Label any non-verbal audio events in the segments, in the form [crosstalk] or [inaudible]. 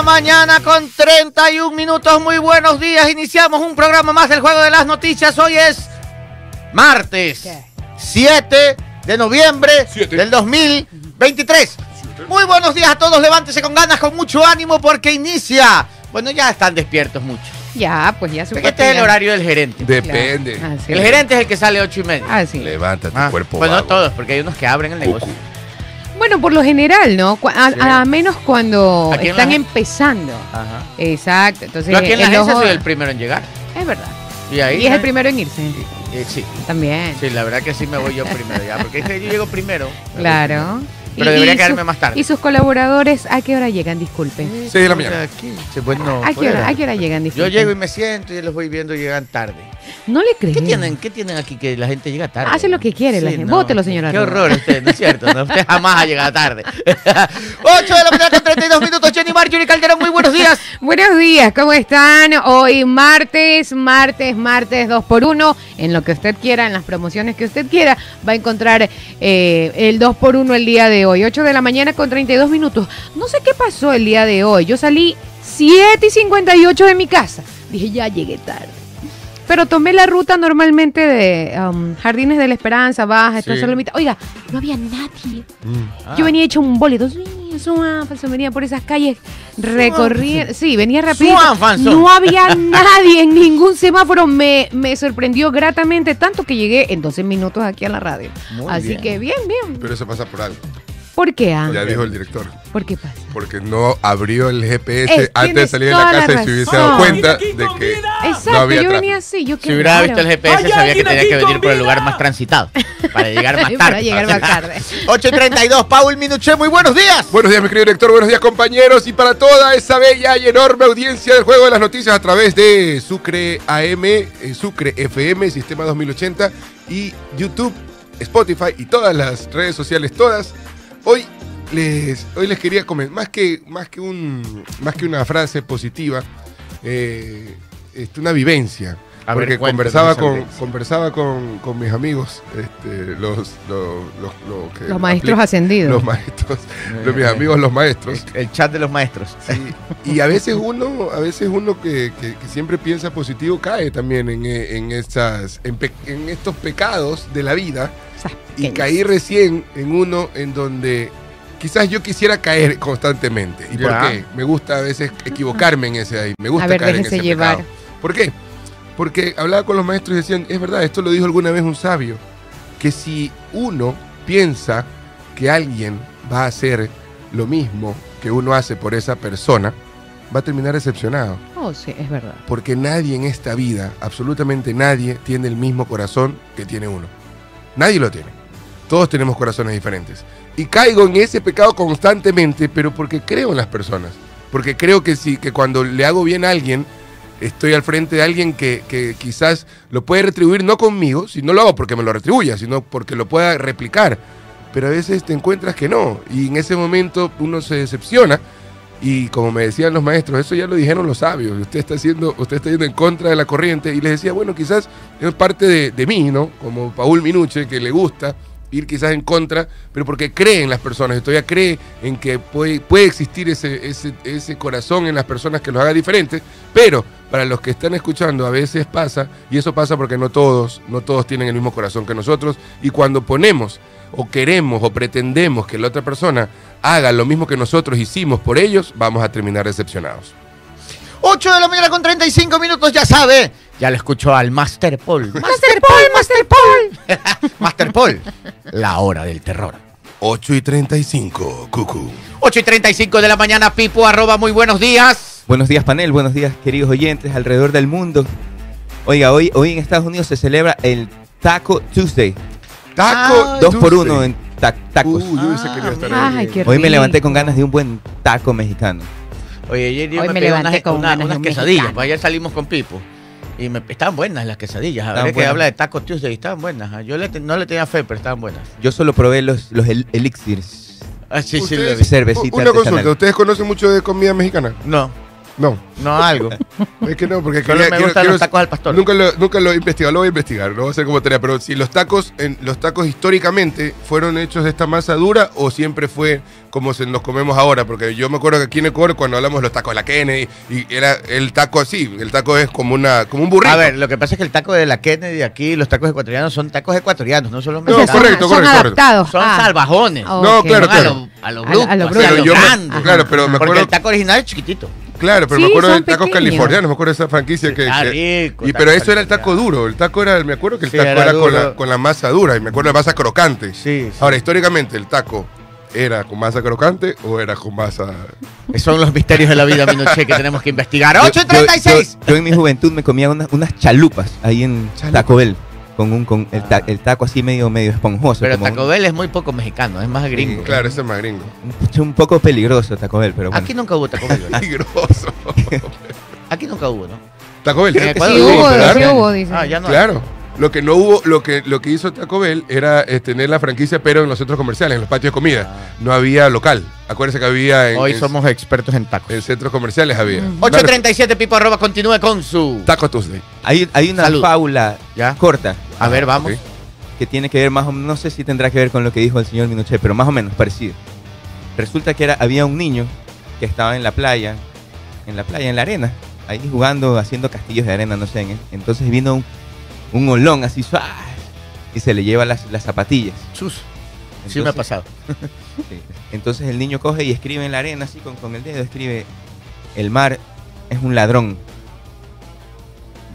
la mañana con 31 minutos. Muy buenos días. Iniciamos un programa más del Juego de las Noticias. Hoy es martes 7 de noviembre Siete. del 2023. Muy buenos días a todos. Levántese con ganas, con mucho ánimo porque inicia. Bueno, ya están despiertos muchos. Ya, pues ya Porque este es el horario del gerente. Depende. Claro. El gerente es el que sale a 8 y media. Así. Levanta tu Ah, cuerpo. bueno, no vago. todos, porque hay unos que abren el negocio. Cucu. Bueno, por lo general, ¿no? A, Sí. a menos cuando Aquí en están la- empezando. Ajá. Exacto. Entonces, Yo aquí en la el agencia ojo- soy el primero en llegar. Es verdad. Y ahí. Y es el primero en irse. Sí, También. sí, la verdad que sí me voy yo primero ya, porque es que yo llego primero. Claro. Pero debería quedarme su- más tarde. ¿Y sus colaboradores a qué hora llegan? Disculpe. Seis de la mañana. Sí, bueno, ¿A qué hora, a qué hora llegan? Yo llego y me siento y los voy viendo y llegan tarde. No le creo. ¿Qué tienen, ¿Qué tienen aquí que la gente llega tarde? Hace lo que quiere la gente. Bótelo, señora Qué Rosa. horror usted, ¿no es cierto? No, usted [laughs] jamás ha llegado tarde. [laughs] 8 de la mañana con 32 minutos. Jenny Marjorie Calderón, muy buenos días. [laughs] Buenos días, ¿cómo están? Hoy martes, martes, martes 2 por 1 En lo que usted quiera, en las promociones que usted quiera, va a encontrar eh, el 2 por 1 el día de hoy. 8 de la mañana con 32 minutos. No sé qué pasó el día de hoy. Yo salí 7 y 58 de mi casa. Dije, ya llegué tarde. Pero tomé la ruta normalmente de um, Jardines de la Esperanza, Baja, Sí. esta Solomita. Oiga, no había nadie. Ah. Yo venía hecho un. Sí, suan, pues, venía por esas calles recorriendo. Sí, venía rápido. No había [laughs] nadie en ningún semáforo. Me, me sorprendió gratamente tanto que llegué en 12 minutos aquí a la radio. Muy Así bien. que bien, bien. Pero eso pasa por algo. ¿Por qué, ah? Ya dijo el director. ¿Por qué pasa? Porque no abrió el GPS Eh, antes de salir de la casa y se hubiese dado cuenta de que Exacto, no había yo venía así. Yo Si hubiera visto el GPS, sabía que tenía que venir por el lugar más transitado para llegar [laughs] más tarde. Para llegar más tarde. [laughs] 8 y 32, Paul Minuché, muy buenos días. Buenos días, mi querido director. Buenos días, compañeros. Y para toda esa bella y enorme audiencia del Juego de las Noticias a través de Sucre AM, eh, Sucre FM, Sistema 2080 y YouTube, Spotify y todas las redes sociales, todas. Hoy les, hoy les quería comentar, más que, más que, un, más que una frase positiva, eh, este, una vivencia. A porque conversaba, con, conversaba con, con mis amigos, este, los, los, los, los que Los maestros ascendidos. los maestros, [laughs] los, mis amigos los maestros. El, el chat de los maestros. Sí, Y a veces uno, a veces uno que, que- que siempre piensa positivo cae también en, eh, en estas, en, pe- en estos pecados de la vida. Esas Y caí recién en uno en donde quizás yo quisiera caer constantemente. ¿Y por qué? Me gusta a veces equivocarme en ese ahí. Me gusta A ver, caer en ese llevar. pecado. ¿Por qué? Porque hablaba con los maestros y decían, es verdad, esto lo dijo alguna vez un sabio, que si uno piensa que alguien va a hacer lo mismo que uno hace por esa persona, va a terminar decepcionado. Oh, sí, es verdad. Porque nadie en esta vida, absolutamente nadie, tiene el mismo corazón que tiene uno. Nadie lo tiene. Todos tenemos corazones diferentes. Y caigo en ese pecado constantemente, pero porque creo en las personas. Porque creo que sí, que cuando le hago bien a alguien, estoy al frente de alguien que, que quizás lo puede retribuir no conmigo, si no lo hago porque me lo retribuya, sino porque lo pueda replicar. Pero a veces te encuentras que no. Y en ese momento uno se decepciona. Y como me decían los maestros, eso ya lo dijeron los sabios. Usted está haciendo, usted está yendo en contra de la corriente. Y les decía, bueno, quizás es parte de, de mí, ¿no? Como Paul Minuche, que le gusta ir quizás en contra, pero porque cree en las personas, y todavía cree en que puede, puede existir ese, ese, ese corazón en las personas que los haga diferentes, pero para los que están escuchando a veces pasa, y eso pasa porque no todos, no todos tienen el mismo corazón que nosotros, y cuando ponemos o queremos o pretendemos que la otra persona haga lo mismo que nosotros hicimos por ellos, vamos a terminar decepcionados. 8 de la mañana con 35 minutos, ya sabe. Ya le escuchó al Master Paul. Master Paul, Master Paul. [laughs] Master Paul. La hora del terror. 8 y 35, cucú. 8 y 35 de la mañana, Pipo, arroba, muy buenos días. Buenos días, panel. Buenos días, queridos oyentes alrededor del mundo. Oiga, hoy, hoy en Estados Unidos se celebra el Taco Tuesday. Taco Ah, Dos por Tuesday. uno en ta- tacos. Uy, yo hubiese querido estar Ay, ahí. qué Hoy me levanté con ganas de un buen taco mexicano. Oye, ayer yo Hoy me, me pedí levanté unas, con una- ganas de unas un quesadillas. mexicano. Pues ayer salimos con Pipo. Y me, estaban buenas las quesadillas. A ver que habla de Taco Tuesday. Estaban buenas. Yo le no le tenía fe, pero estaban buenas. Yo solo probé los, los el- elixirs. Ah, sí, sí, lo vi. Cervecita Una artesanal. consulta, ¿ustedes conocen mucho de comida mexicana? No. No, No, algo. [laughs] es que no, porque Solo quería- me quiero- gustan quiero- los tacos al pastor. Nunca lo, nunca lo he investigado, lo voy a investigar, no va a ser como tarea, pero si los tacos, en, los tacos históricamente fueron hechos de esta masa dura o siempre fue como se nos comemos ahora, porque yo me acuerdo que aquí en Ecuador cuando hablamos de los tacos de la Kennedy y era el taco así, el taco es como una como un burrito. A ver, lo que pasa es que el taco de la Kennedy aquí, los tacos ecuatorianos son tacos ecuatorianos, no son los No, mexicanos. correcto, son, correcto, adaptados. Son Ah. salvajones. Oh, No, ok. claro, Son a claro. lo, a lo A- lo Pero lo yo me- claro, pero me Porque acuerdo el taco original es chiquitito. Claro, pero Sí, me acuerdo son del taco pequeños. californiano, me acuerdo de esa franquicia que, Está que- rico, y taco pero eso era el taco duro, el taco era, me acuerdo que el Sí, taco era era, con, la, con la masa dura y me acuerdo de la masa crocante. Sí, sí. Ahora, históricamente el taco era con masa crocante o era con masa Son los misterios de la vida, Minoche, que tenemos que investigar. Yo- 8 y 36. Yo, yo en mi juventud me comía unas, unas chalupas ahí en Taco Bell. Con, un, con el, ta- el taco así medio, medio esponjoso. Pero como Taco un- Bell es muy poco mexicano, es más gringo. Claro, ese es más gringo. un, un poco peligroso Taco Bell, pero bueno. Aquí nunca hubo Taco Bell. Peligroso. Aquí nunca hubo, ¿no? Taco Bell, Ecuador Sí sí, hubo, sí hubo, dice. Ah, ya no. Claro. Lo que no hubo, lo que, lo que hizo Taco Bell era eh, tener la franquicia, pero en los centros comerciales, en los patios de comida. No había local. Acuérdense que había en, Hoy en- somos expertos en tacos. en centros comerciales había. 837 Pipo arroba continúe con su. Taco Tuesday. Hay, hay una Salud. fábula ¿Ya? corta A ver, vamos. ok. que tiene que ver más o menos, no sé si tendrá que ver con lo que dijo el señor Minuchet, pero más o menos parecido. Resulta que era, había un niño que estaba en la playa, en la playa, en la arena, ahí jugando, haciendo castillos de arena, no sé. en- Entonces vino un, un olón así suave y se le lleva las, las zapatillas. Chus. Sí me ha Entonces- pasado. [laughs] Entonces el niño coge y escribe en la arena, así con, con el dedo, escribe, el mar es un ladrón.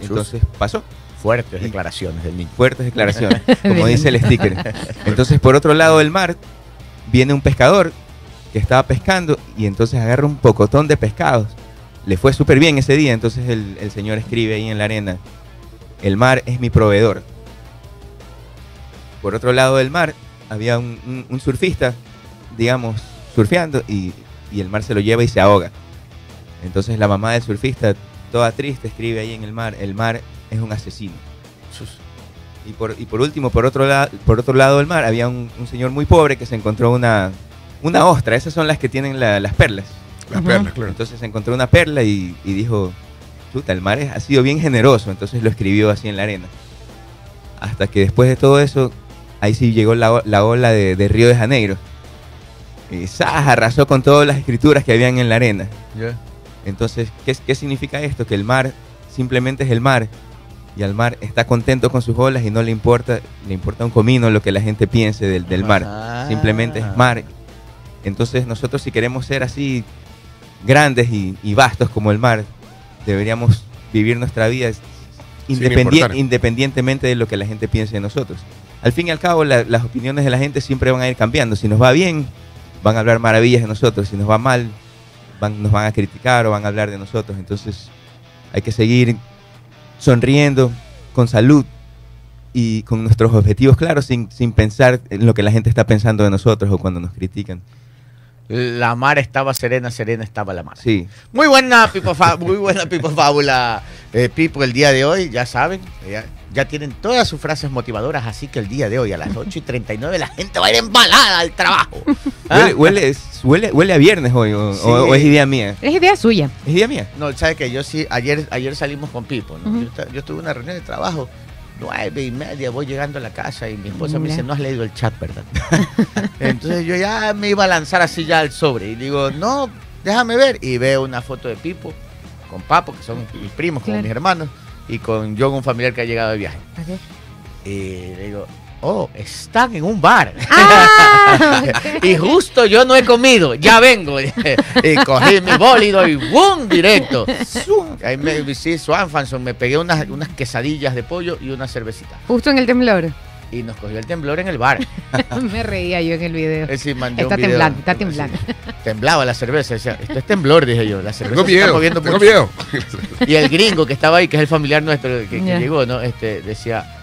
Entonces pasó. Fuertes declaraciones del niño. Fuertes declaraciones, [laughs] como dice el sticker. [laughs] Entonces por otro lado del mar viene un pescador que estaba pescando y entonces agarra un pocotón de pescados. Le fue súper bien ese día, entonces el, el señor escribe ahí en la arena, el mar es mi proveedor. Por otro lado del mar había un, un- un surfista, digamos, surfeando y, y el mar se lo lleva y se ahoga. Entonces la mamá del surfista, toda triste, escribe ahí en el mar, el mar es un asesino. Y por, y por último, por otro, lado por otro lado del mar, había un, un señor muy pobre que se encontró una, una ostra. Esas son las que tienen la- las perlas. Las perlas, claro. Entonces se encontró una perla y, y dijo, el mar ha sido bien generoso. Entonces lo escribió así en la arena. Hasta que después de todo eso, ahí sí llegó la, la ola de, de Río de Janeiro. Y ¡zas! arrasó con todas las escrituras que habían en la arena. Entonces, ¿qué, ¿qué significa esto? Que el mar simplemente es el mar y al mar está contento con sus olas y no le importa, le importa un comino lo que la gente piense del, del mar. Ah. Simplemente es mar. Entonces nosotros si queremos ser así grandes y, y vastos como el mar, deberíamos vivir nuestra vida independientemente de lo que la gente piense de nosotros. Al fin y al cabo, la- las opiniones de la gente siempre van a ir cambiando. Si nos va bien, van a hablar maravillas de nosotros. Si nos va mal, van- nos van a criticar o van a hablar de nosotros. Entonces hay que seguir sonriendo, con salud y con nuestros objetivos claros, sin, sin pensar en lo que la gente está pensando de nosotros o cuando nos critican. La mar estaba serena, serena estaba la mar. Sí. Muy buena, Pipo, muy buena Pipo Fábula. Eh, Pipo, el día de hoy, ya saben, ya, ya tienen todas sus frases motivadoras, así que el día de hoy a las [laughs] 8 y 39 la gente va a ir embalada al trabajo. ¿Ah? Huele, huele, es- huele, huele a viernes hoy, o, Sí. o- o es idea mía. Es idea suya. ¿Es idea mía? No, sabe que yo sí, ayer, ayer salimos con Pipo, ¿no? Yo, yo tuve una reunión de trabajo, nueve y media, voy llegando a la casa y mi esposa me dice, no has leído el chat, ¿verdad? [laughs] Entonces yo ya me iba a lanzar así ya al sobre y digo, no, déjame ver. Y veo una foto de Pipo con Papo, que son mis primos, como Claro. mis hermanos, y con John, un familiar que ha llegado de viaje. Y le digo, oh, están en un bar. Ah, [laughs] Y justo yo no he comido, ya vengo. [laughs] y cogí mi bólido y ¡bum! Directo. Ahí me, sí, Swanfanson, me pegué unas, unas quesadillas de pollo y una cervecita. Justo en el temblor. Y nos cogió el temblor en el bar. [laughs] Me reía yo en el video. Es decir, mandé Está un video. temblando, está temblando. Sí. Temblaba la cerveza. Decía, esto es temblor, dije yo. La cerveza Tengo se está miedo, moviendo tengo mucho. miedo. Y el gringo que estaba ahí, que es el familiar nuestro que, llegó, ¿no? Este, decía,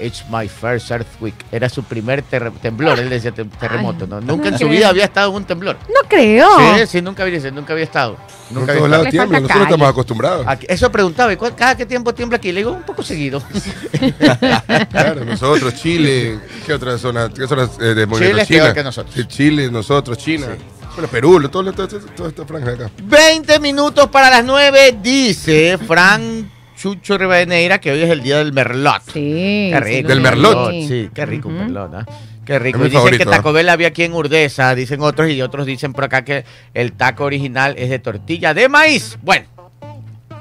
It's my first earthquake. Era su primer terre- temblor. Él decía terremoto, ¿no? Nunca no en su creo. vida había estado en un temblor. No creo. Sí, sí, nunca había, nunca había estado. Nunca había todos estado. tiembla, nosotros calle. estamos acostumbrados. Aquí- Eso preguntaba, ¿y cuál- cada qué tiempo tiembla aquí? Le digo, un poco seguido. Claro, nosotros, Chile, ¿qué otras zonas? ¿Qué zonas eh, de movimiento? Chile es China. peor que nosotros. Sí, Chile, nosotros, China. Bueno, Perú, lo- todo, todo, toda esta franja de acá. 20 minutos para las 9, dice Fran Chucho Rivadeneira, que hoy es el día del merlot. Sí. Qué rico. Del merlot. Sí, qué rico un merlot, ¿ah? Qué rico. Y dicen favorito, que ¿ah? Taco Bell había aquí en Urdesa, dicen otros, y otros dicen por acá que el taco original es de tortilla de maíz. Bueno,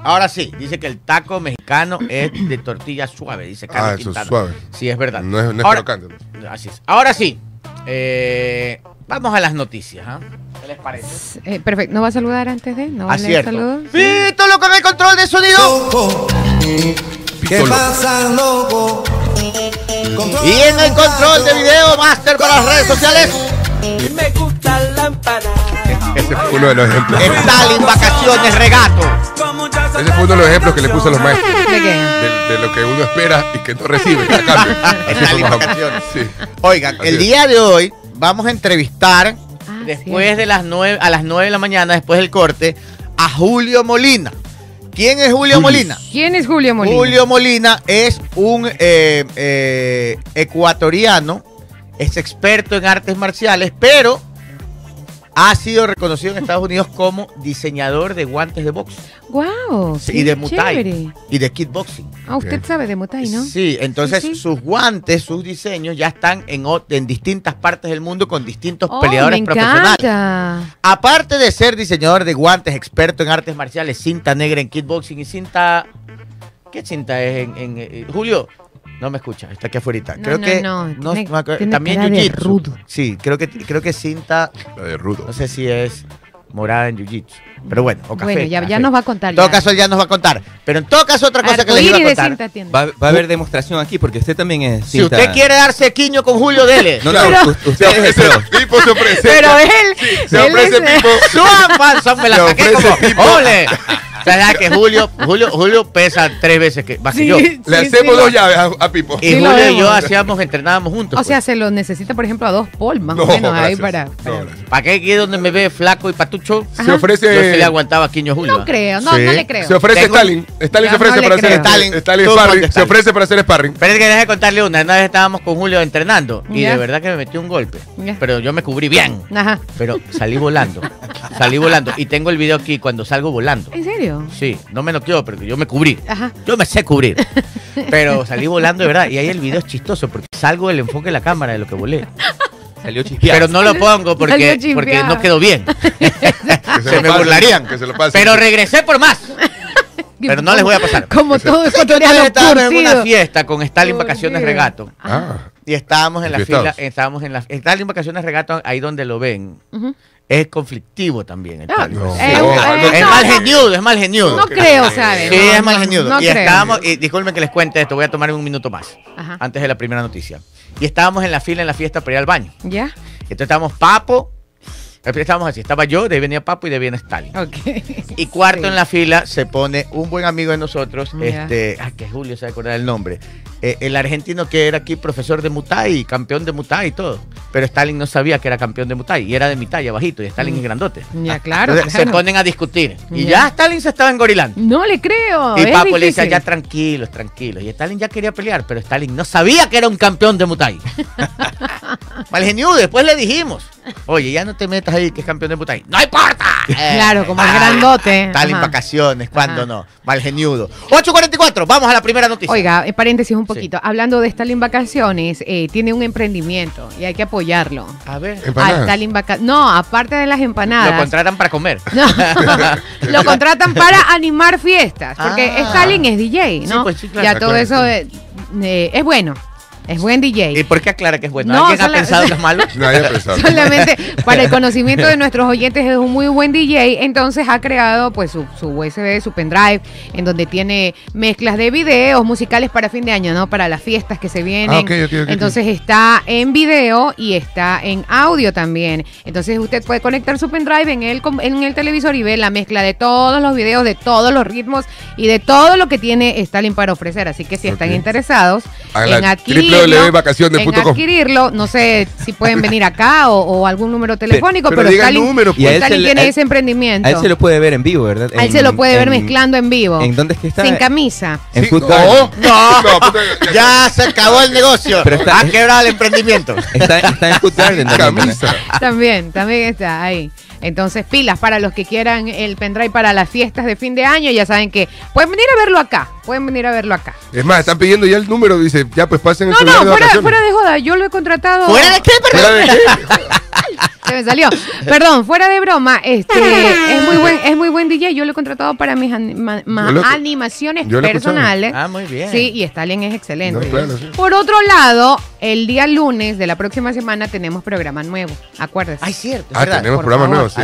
ahora sí, dice que el taco mexicano es de [clears throat] tortilla suave, dice Carlos Ah, eso es suave. Sí, es verdad. No es, no es Ahora- crocante. Así es. Ahora sí, eh, vamos a las noticias. ¿ah? ¿Qué les parece? Eh, perfecto. ¿No va a saludar antes de? ¿No va a leer saludos? Pito, loco, en el control de sonido. Loco, ¿qué loco. pasa, loco? Y en el control de video master para las redes sociales, Me gusta la. Ese fue uno de los ejemplos. Stalin Vacaciones Regato. Ese fue uno de los ejemplos que le puse a los maestros. ¿De qué? De, de lo que uno espera y que no recibe. A cambio. [laughs] Así Stalin. Vacaciones. Sí. Oigan, Así el es. día de hoy vamos a entrevistar Ah, después de las nueve, a las 9 de la mañana, después del corte, a Julio Molina. ¿Quién es Julio Julio. Molina? ¿Quién es Julio Molina? Julio Molina es un eh, eh, ecuatoriano, es experto en artes marciales, pero ha sido reconocido en Estados Unidos como diseñador de guantes de box Wow. y de Muay Chévere. y de kickboxing. Ah, usted sabe de Muay, ¿no? Sí, entonces Sí, sí. sus guantes, sus diseños ya están en, en distintas partes del mundo con distintos Oh, peleadores me profesionales. encanta. Aparte de ser diseñador de guantes, experto en artes marciales, cinta negra en kickboxing y cinta... ¿Qué cinta es en... en- eh, Julio? No me escucha, está aquí afuera. No, creo no, que... no, tiene- acuerdo- tiene también cara de jiu-jitsu. rudo. Sí, creo que, creo que cinta... La de Rudo. No sé si es morada en jiu-jitsu. Pero bueno, o café. Bueno, ya, ya nos va a contar. En todo ya. caso, él ya nos va a contar. Pero en todo caso, otra cosa que les iba a contar. Va, va a haber demostración aquí porque usted también es. Si cinta- usted quiere darse quiño con Julio, dele. No, no, Pero- usted Se es el pro. Pipo se ofrece. Pero él. Se él ofrece es- Pipo. Suan, son, me la saqué ofrece como. ¡Ole! [laughs] ¿Verdad que Julio, Julio, Julio pesa tres veces que, más que Sí, yo? sí, Le sí, hacemos lo- dos llaves a, a Pipo. Y Julio y yo hacíamos, entrenábamos juntos. O sea, pues. se lo necesita, por ejemplo, a dos Paul, más No, o menos, ahí gracias. para. No, para-. ¿para qué aquí donde me ve flaco y patucho? Se ofrece. Yo sí le aguantaba quiño a Julio. No creo, no, Sí. no le creo. Se ofrece Tengo- Stalin. Stalin se ofrece para hacer. Stalin, Stalin Se ofrece para hacer sparring. Pero es que deje de contarle una. Una vez estábamos con Julio entrenando y de verdad que me metió un golpe. Pero yo me cubrí bien. Ajá. Pero salí volando. salí volando. Y tengo el video aquí cuando salgo volando. ¿En serio? Sí, no me noqueó, pero yo me cubrí. Ajá. Yo me sé cubrir. [laughs] Pero salí volando de verdad. Y ahí el video es chistoso porque salgo del enfoque de la cámara de lo que volé. Salió chispeado. Pero no lo pongo porque, porque no quedó bien. [laughs] Que [laughs] Se me pasen, burlarían. Que se lo pasen. Pero regresé por más. Pero no les voy a pasar. Como todo ecuatoriano estábamos en una fiesta con Stalin Vacaciones. Regato. Ah, Y estábamos en la fila, estábamos en la Stalin Vacaciones Regato, ahí donde lo ven. Es conflictivo también. el Ah, no. Eh, eh, es no, mal geniudo, es mal geniudo. No creo, ¿sabes? Sí, es mal geniudo. y estábamos, y disculpen que les cuente esto, voy a tomar un minuto más, Ajá. antes de la primera noticia. Y estábamos en la fila en la fiesta para ir al baño. ¿Ya? Entonces estábamos Papo, estábamos así, estaba yo, de ahí venía Papo y de ahí viene Stalin. Ok. Y cuarto Sí. en la fila se pone un buen amigo de nosotros, Ya. este, ah, que Julio se va a acordar el nombre, eh, el argentino que era aquí profesor de Muay, campeón de Muay y todo. Pero Stalin no sabía que era campeón de Muay y era de mi talla, bajito, y Stalin Mm. es grandote. Ya, claro. Entonces claro. se ponen a discutir. Y Ya. ya Stalin se estaba engorilando. No le creo. Y es Papo le decía, difícil. ya tranquilos, tranquilos. Y Stalin ya quería pelear, pero Stalin no sabía que era un campeón de Muay. [laughs] Malgeniudo, después le dijimos, oye, ya no te metas ahí que es campeón de Muay. ¡No importa! [laughs] Claro, como es Ah, grandote. Stalin Ajá. vacaciones, ¿cuándo Ajá. no? Malgeniudo. 8.44, vamos a la primera noticia. Oiga, en paréntesis un Sí. poquito. Hablando de Stalin Vacaciones, eh, tiene un emprendimiento y hay que apoyarlo. A ver, A empanadas. Stalin Vaca- No, aparte de las lo empanadas. contratan para comer. No, [laughs] lo contratan para animar fiestas, porque Ah. Stalin es DJ, Sí, ¿no? pues sí, claro. ya todo Claro. eso eh, eh, es bueno, es buen DJ. ¿Y por qué aclara que es bueno? No, ¿Alguien ha pensado que es malo? nadie ha pensado. Solamente [laughs] para el conocimiento de nuestros oyentes es un muy buen DJ, entonces ha creado pues su, su USB, su pendrive, en donde tiene mezclas de videos musicales para fin de año, ¿no? Para las fiestas que se vienen. Ah, ok, ok, ok, entonces está en video y está en audio también. Entonces usted puede conectar su pendrive en el, en el televisor y ver la mezcla de todos los videos, de todos los ritmos y de todo lo que tiene Stalin para ofrecer. Así que si están interesados en adquirirlo, www.vacaciones.com. en adquirirlo, no sé si pueden venir acá o, o algún número telefónico, pero pero, diga el Stalin, número, Y a él Stalin se le- tiene a él- ese emprendimiento. A él se lo puede ver en vivo, ¿verdad? A él se En- lo puede ver en- mezclando en vivo. ¿En dónde es que está? Sin camisa. En Sí, Food [laughs] no. No, No, ya- se acabó el negocio. Pero está- ha quebrado el emprendimiento. [laughs] Está, está en Food Garden. también. Camisa. También, también está ahí. Entonces, pilas para los que quieran el pendrive para las fiestas de fin de año. Ya saben que pueden venir a verlo acá. Pueden venir a verlo acá. Es más, están pidiendo ya el número, dice, ya pues pasen el No, no, de fuera, fuera de joda. Yo lo he contratado. ¿Fuera de qué, ¿Fuera de qué? [laughs] Se me salió. Perdón, fuera de broma. Este [laughs] es muy buen, es muy buen DJ. Yo lo he contratado para mis anima- ma- Yo lo- animaciones yo lo he escuchado. personales. Ah, muy bien. Sí, y Stalin es excelente. No, claro, sí. Por otro lado, el día lunes de la próxima semana tenemos programa nuevo. Acuérdese. Ay, cierto. es Ah, verdad. tenemos por programa favor. nuevo, sí,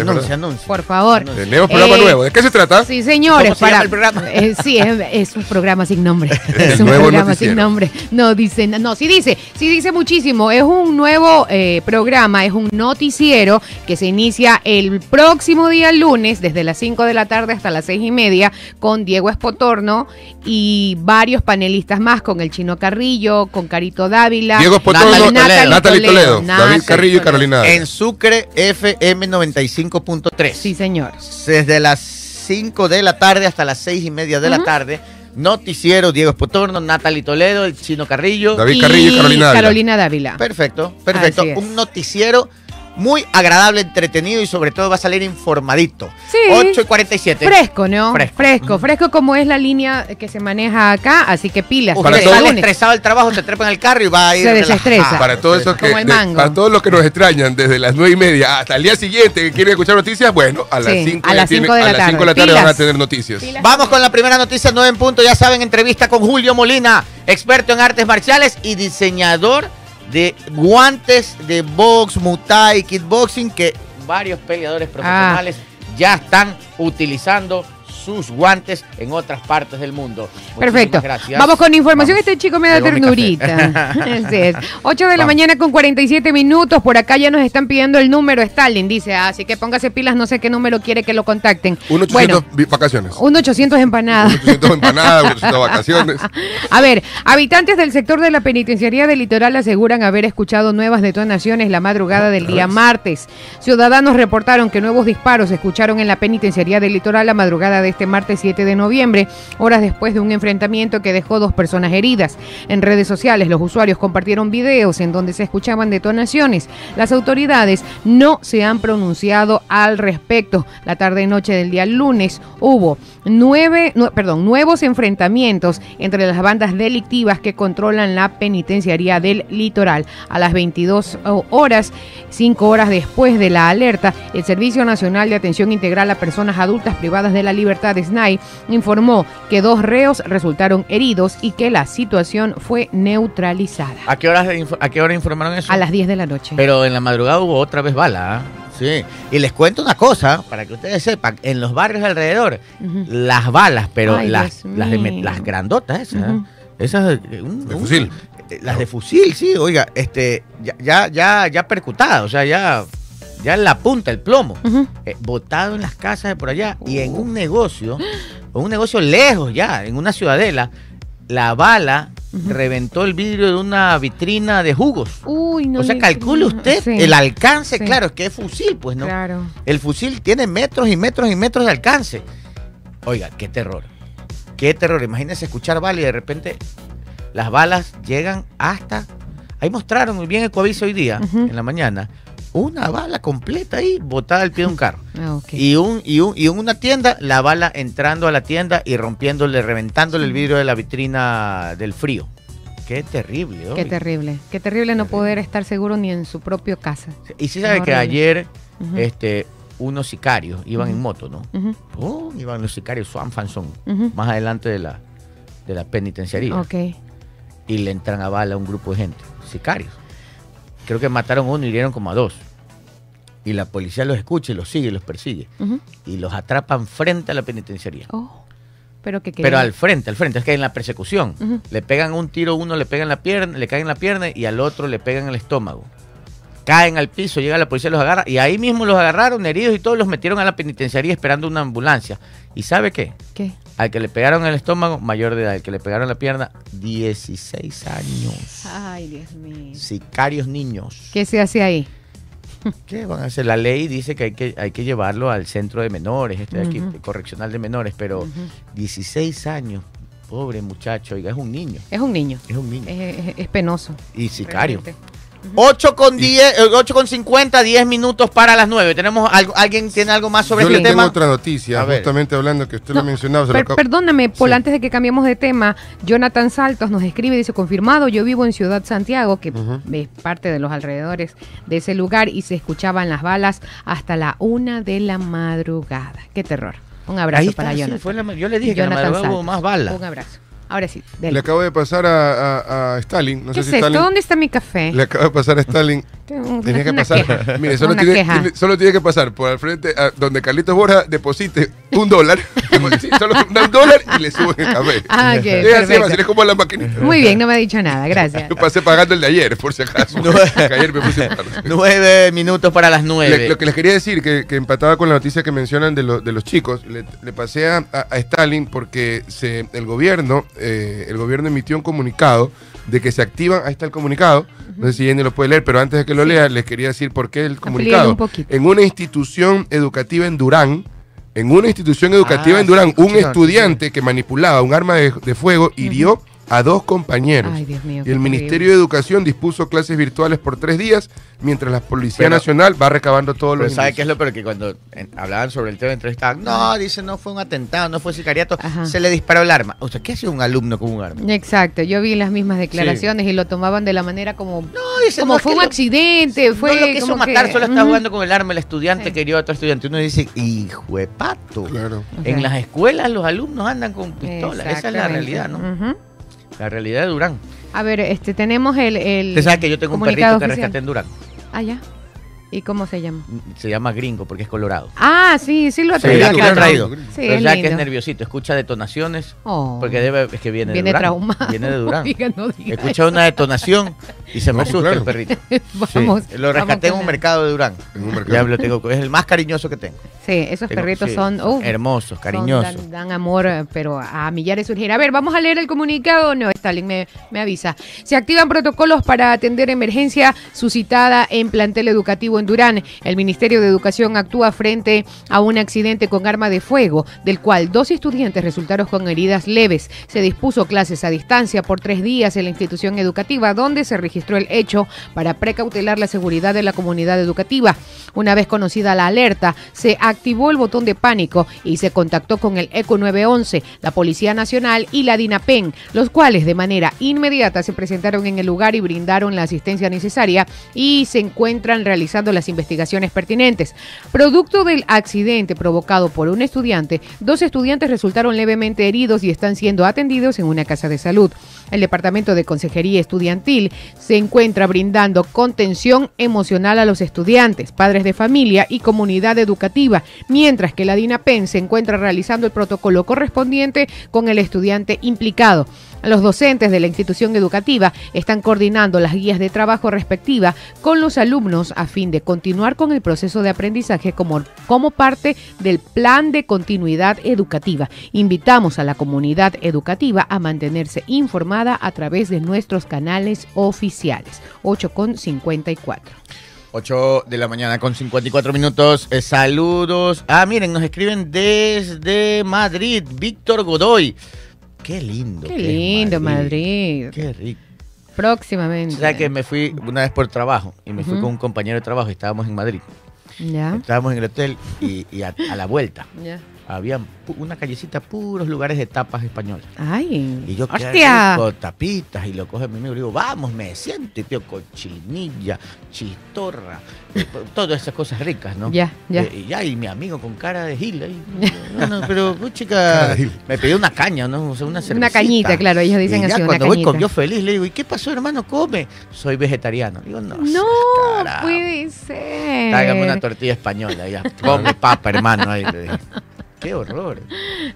es. Por favor. Anuncio. Tenemos programa Eh, nuevo. ¿De qué se trata? Sí, señores. ¿Cómo se para, llama el programa? [laughs] Eh, sí, es, es un programa sin nombre. [laughs] Es un nuevo programa noticiero. sin nombre. No dice, no, sí dice, sí dice muchísimo. Es un nuevo eh, programa, es un noticiero que se inicia el próximo día lunes, desde las 5 de la tarde hasta las 6 y media, con Diego Espotorno y varios panelistas más, con el Chino Carrillo, con Carito Dávila. Diego Espotorno, Natalie Natalie Toledo, Natalie David Carrillo y. Carolina. Dávila. En Sucre FM 95.3. Sí, señor. Desde las 5 de la tarde hasta las 6 y media de la tarde. Noticiero Diego Espotorno, Natalie Toledo, el Chino Carrillo. David Carrillo y Carolina Dávila. Carolina Dávila. Perfecto, perfecto. Así es. Un noticiero muy agradable, entretenido y sobre todo va a salir informadito. Sí. 8 y 47. Fresco, ¿no? Fresco. Fresco, fresco, como es la línea que se maneja acá, así que pilas. Usted Para sale estresado del trabajo, se trepa en el carro y va a ir. Se desestresa. Para todos esos que, Como el de- para todos los que nos extrañan desde las nueve y media hasta el día siguiente que quieren escuchar noticias, bueno, a las Sí, 5 a las cinco de la a las tarde. cinco de la tarde van a tener noticias. Pilas. Vamos con la primera noticia, 9 en punto. Ya saben, entrevista con Julio Molina, experto en artes marciales y diseñador de guantes de box, muay, kickboxing, que varios peleadores profesionales ya están utilizando sus guantes en otras partes del mundo. Perfecto. Gracias. Vamos con información. Vamos. Este chico me da ternurita. [laughs] Así es. 8 de la mañana con 47 minutos. Por acá ya nos están pidiendo el número. Stalin dice, "Ah, así que póngase pilas. No sé qué número quiere que lo contacten. Un 800 Bueno, vi- vacaciones. un 800 empanadas. Un 800 empanadas, un 800 [laughs] vacaciones. A ver, habitantes del sector de la penitenciaría del litoral aseguran haber escuchado nuevas detonaciones la madrugada del día martes. Ciudadanos reportaron que nuevos disparos se escucharon en la penitenciaría del litoral la madrugada de este martes 7 de noviembre, horas después de un enfrentamiento que dejó dos personas heridas. En redes sociales los usuarios compartieron videos en donde se escuchaban detonaciones. Las autoridades no se han pronunciado al respecto. La tarde noche del día lunes hubo nueve, nue- perdón, nuevos enfrentamientos entre las bandas delictivas que controlan la penitenciaría del litoral. A las 22 horas, cinco horas después de la alerta, el Servicio Nacional de Atención Integral a Personas Adultas Privadas de la Libertad, SNAI, informó que dos reos resultaron heridos y que la situación fue neutralizada. ¿A qué, hora, ¿A qué hora informaron eso? A las 10 de la noche. Pero en la madrugada hubo otra vez bala. ¿ah? Sí. Y les cuento una cosa, para que ustedes sepan, en los barrios alrededor, las balas, pero Ay, las, las, de grandotas esas. Ujú. esas eh, un- De un- fusil. eh, las de fusil, sí, oiga, este, ya, ya, ya, ya percutadas, o sea, ya, ya en la punta, el plomo, eh, botado en las casas de por allá y en un negocio, en un negocio lejos ya, en una ciudadela, la bala reventó el vidrio de una vitrina de jugos. Uy, no o sea, le- calcule usted Sí, el alcance, sí. claro, es que es fusil, pues no. Claro. El fusil tiene metros y metros y metros de alcance. Oiga, qué terror. Qué terror. Imagínense escuchar balas y de repente las balas llegan hasta. Ahí mostraron muy bien el coaviso hoy día, en la mañana. Una bala completa ahí, botada al pie de un carro. [laughs] Ah, ok. Y, un, y, un, y en una tienda, la bala entrando a la tienda y rompiéndole, reventándole el vidrio de la vitrina del frío. Qué terrible. Qué terrible. Qué terrible no poder estar seguro ni en su propio casa. Y sí sabe que Horrible. ayer este, unos sicarios iban en moto, ¿no? Pum, iban los sicarios Swan Fanson, más adelante de la, de la penitenciaría. Ok. Y le entran a bala a un grupo de gente, sicarios. Creo que mataron a uno y hirieron como a dos. Y la policía los escucha y los sigue y los persigue. Y los atrapan frente a la penitenciaría. Oh, pero que Pero al frente, al frente, es que en la persecución. Le pegan un tiro, uno le pega en la pierna, le caen en la pierna y al otro le pegan el estómago. Caen al piso, llega la policía, los agarra y ahí mismo los agarraron heridos y todos los metieron a la penitenciaría esperando una ambulancia. ¿Y sabe qué? ¿Qué? Al que le pegaron el estómago, mayor de edad. Al que le pegaron la pierna, 16 años. Ay, Dios mío. Sicarios niños. ¿Qué se hace ahí? ¿Qué van a hacer? La ley dice que hay que, hay que llevarlo al centro de menores, este de aquí, correccional de menores, pero Ujú. 16 años, pobre muchacho, oiga, es un niño, Es un niño. es un niño. Es, es- es penoso. y sicario. realmente. 8 con 10, eh, 8 con 50, 10 minutos para las 9. ¿Tenemos algo, ¿Alguien tiene algo más sobre Yo este le tengo tema? otra noticia, A ver. justamente hablando que usted lo mencionaba. lo Per- perdóname, Paul, Sí. antes de que cambiemos de tema, Jonathan Saltos nos escribe, dice, confirmado, yo vivo en Ciudad Santiago, que es parte de los alrededores de ese lugar, y se escuchaban las balas hasta la una de la madrugada. Qué terror. Un abrazo Ahí está, para sí, Jonathan. fue la- yo le dije que en la Jonathan madrugada hubo más balas. Un abrazo. Ahora sí, Le dele. acabo de pasar a, a- a Stalin. No ¿Qué sé es si esto? Stalin. ¿Dónde está mi café? Le acabo de pasar a Stalin. [laughs] Tenía que pasar. queja. Mire, solo tiene, queja. tiene- solo tiene que pasar por al frente a donde Carlitos Borja deposite un dólar. [laughs] [laughs] Sí, solo da un dólar y le suben el café. Ah, ok, es así, perfecto. fácil, es como la maquinita. Muy bien, no me ha dicho nada, gracias. Yo pasé pagando el de ayer, por si acaso. Ayer me puse. 9 minutos para las 9. Le- lo que les quería decir, que, que empataba con la noticia que mencionan de, lo- de los chicos, le, le pasé a, a- a Stalin porque se, el gobierno eh, el gobierno emitió un comunicado de que se activan, ahí está el comunicado, no sé si Jenny lo puede leer, pero antes de que lo lea, les quería decir por qué el comunicado. un. En una institución educativa en Durán, en una institución educativa Ah, en Durán, sí, un estudiante que manipulaba un arma de, de fuego hirió a dos compañeros. Ay, Dios mío. Y el terrible. Ministerio de Educación dispuso clases virtuales por tres días, mientras la Policía Pero- Nacional va recabando todos los ¿sabe qué es lo peor? Que cuando en- hablaban sobre el tema entrevistaban, no, dice, no fue un atentado, no fue sicariato, Ajá. se le disparó el arma. O sea, ¿qué hace un alumno con un arma? Exacto, yo vi las mismas declaraciones y lo tomaban de la manera como, No, dice, como no, fue un lo- accidente, fue no lo quiso como matar, que- solo está Ujú. jugando con el arma el estudiante Sí. que hirió a otro estudiante. Uno dice, hijo de pato. Claro. En las escuelas los alumnos andan con pistolas. Esa es la realidad, ¿no? Ujú. La realidad de Durán. A ver, este tenemos el, el Usted sabe que yo tengo un perrito que oficial. rescaté en Durán. Ah, ya. ¿Y cómo se llama? Se llama gringo porque es colorado. Ah, sí, sí lo ha Pero es ya que es nerviosito, escucha detonaciones. Oh. Porque debe, es que viene, [laughs] Viene de [laughs] Durán. traumado. Viene de Durán. Oiga, no diga Escucha una detonación y se me No, asusta claro. el perrito. [laughs] Vamos, Sí, Lo rescaté en un mercado de Durán. En un Ya lo tengo, es el más cariñoso que tengo. Sí, esos Tengo- perritos sí, son hermosos, son- cariñosos. dan, dan amor, pero a millares surgir. A ver, vamos a leer el comunicado. No, Stalin me, me avisa. Se activan protocolos para atender emergencia suscitada en plantel educativo en Durán. El Ministerio de Educación actúa frente a un accidente con arma de fuego, del cual dos estudiantes resultaron con heridas leves. Se dispuso clases a distancia por tres días en la institución educativa, donde se registró el hecho para precautelar la seguridad de la comunidad educativa. Una vez conocida la alerta, se activó el botón de pánico y se contactó con el ECO 911, la Policía Nacional y la DINAPEN, los cuales de manera inmediata se presentaron en el lugar y brindaron la asistencia necesaria y se encuentran realizando las investigaciones pertinentes. Producto del accidente provocado por un estudiante, dos estudiantes resultaron levemente heridos y están siendo atendidos en una casa de salud. El Departamento de Consejería Estudiantil se encuentra brindando contención emocional a los estudiantes, padres de familia y comunidad educativa, mientras que la DINAPEN se encuentra realizando el protocolo correspondiente con el estudiante implicado. Los docentes de la institución educativa están coordinando las guías de trabajo respectiva con los alumnos a fin de continuar con el proceso de aprendizaje como, como parte del plan de continuidad educativa. Invitamos a la comunidad educativa a mantenerse informada a través de nuestros canales oficiales. 8.54. 8 de la mañana con 54 minutos. Eh, saludos. Ah, miren, nos escriben desde Madrid. Víctor Godoy. Qué lindo. Qué lindo Madrid. Qué rico. Próximamente. O sea que me fui una vez por trabajo y me fui con un compañero de trabajo y estábamos en Madrid. Ya. Estábamos en el hotel y, y a, a la vuelta ya. había una callecita, puros lugares de tapas españolas. Ay. Y yo, rico, tapitas, y lo coge mi amigo y digo, vamos, me siento, y tío, cochinilla, chistorra, todas esas cosas ricas, ¿no? Ya, ya. Eh, y ya, y mi amigo con cara de gil ahí. [laughs] No, no, pero, pues, chica, me pidió una caña, ¿no? O sea, una cervecita. Una cañita, claro, ellos dicen y ya así, una cuando voy cañita. con yo feliz, le digo, ¿y qué pasó, hermano? Come. Soy vegetariano. Digo, no, No, seas carajo. puede ser. Tráigame una tortilla española, ya. [laughs] Come papa, hermano. Ahí, le dije. Qué horror.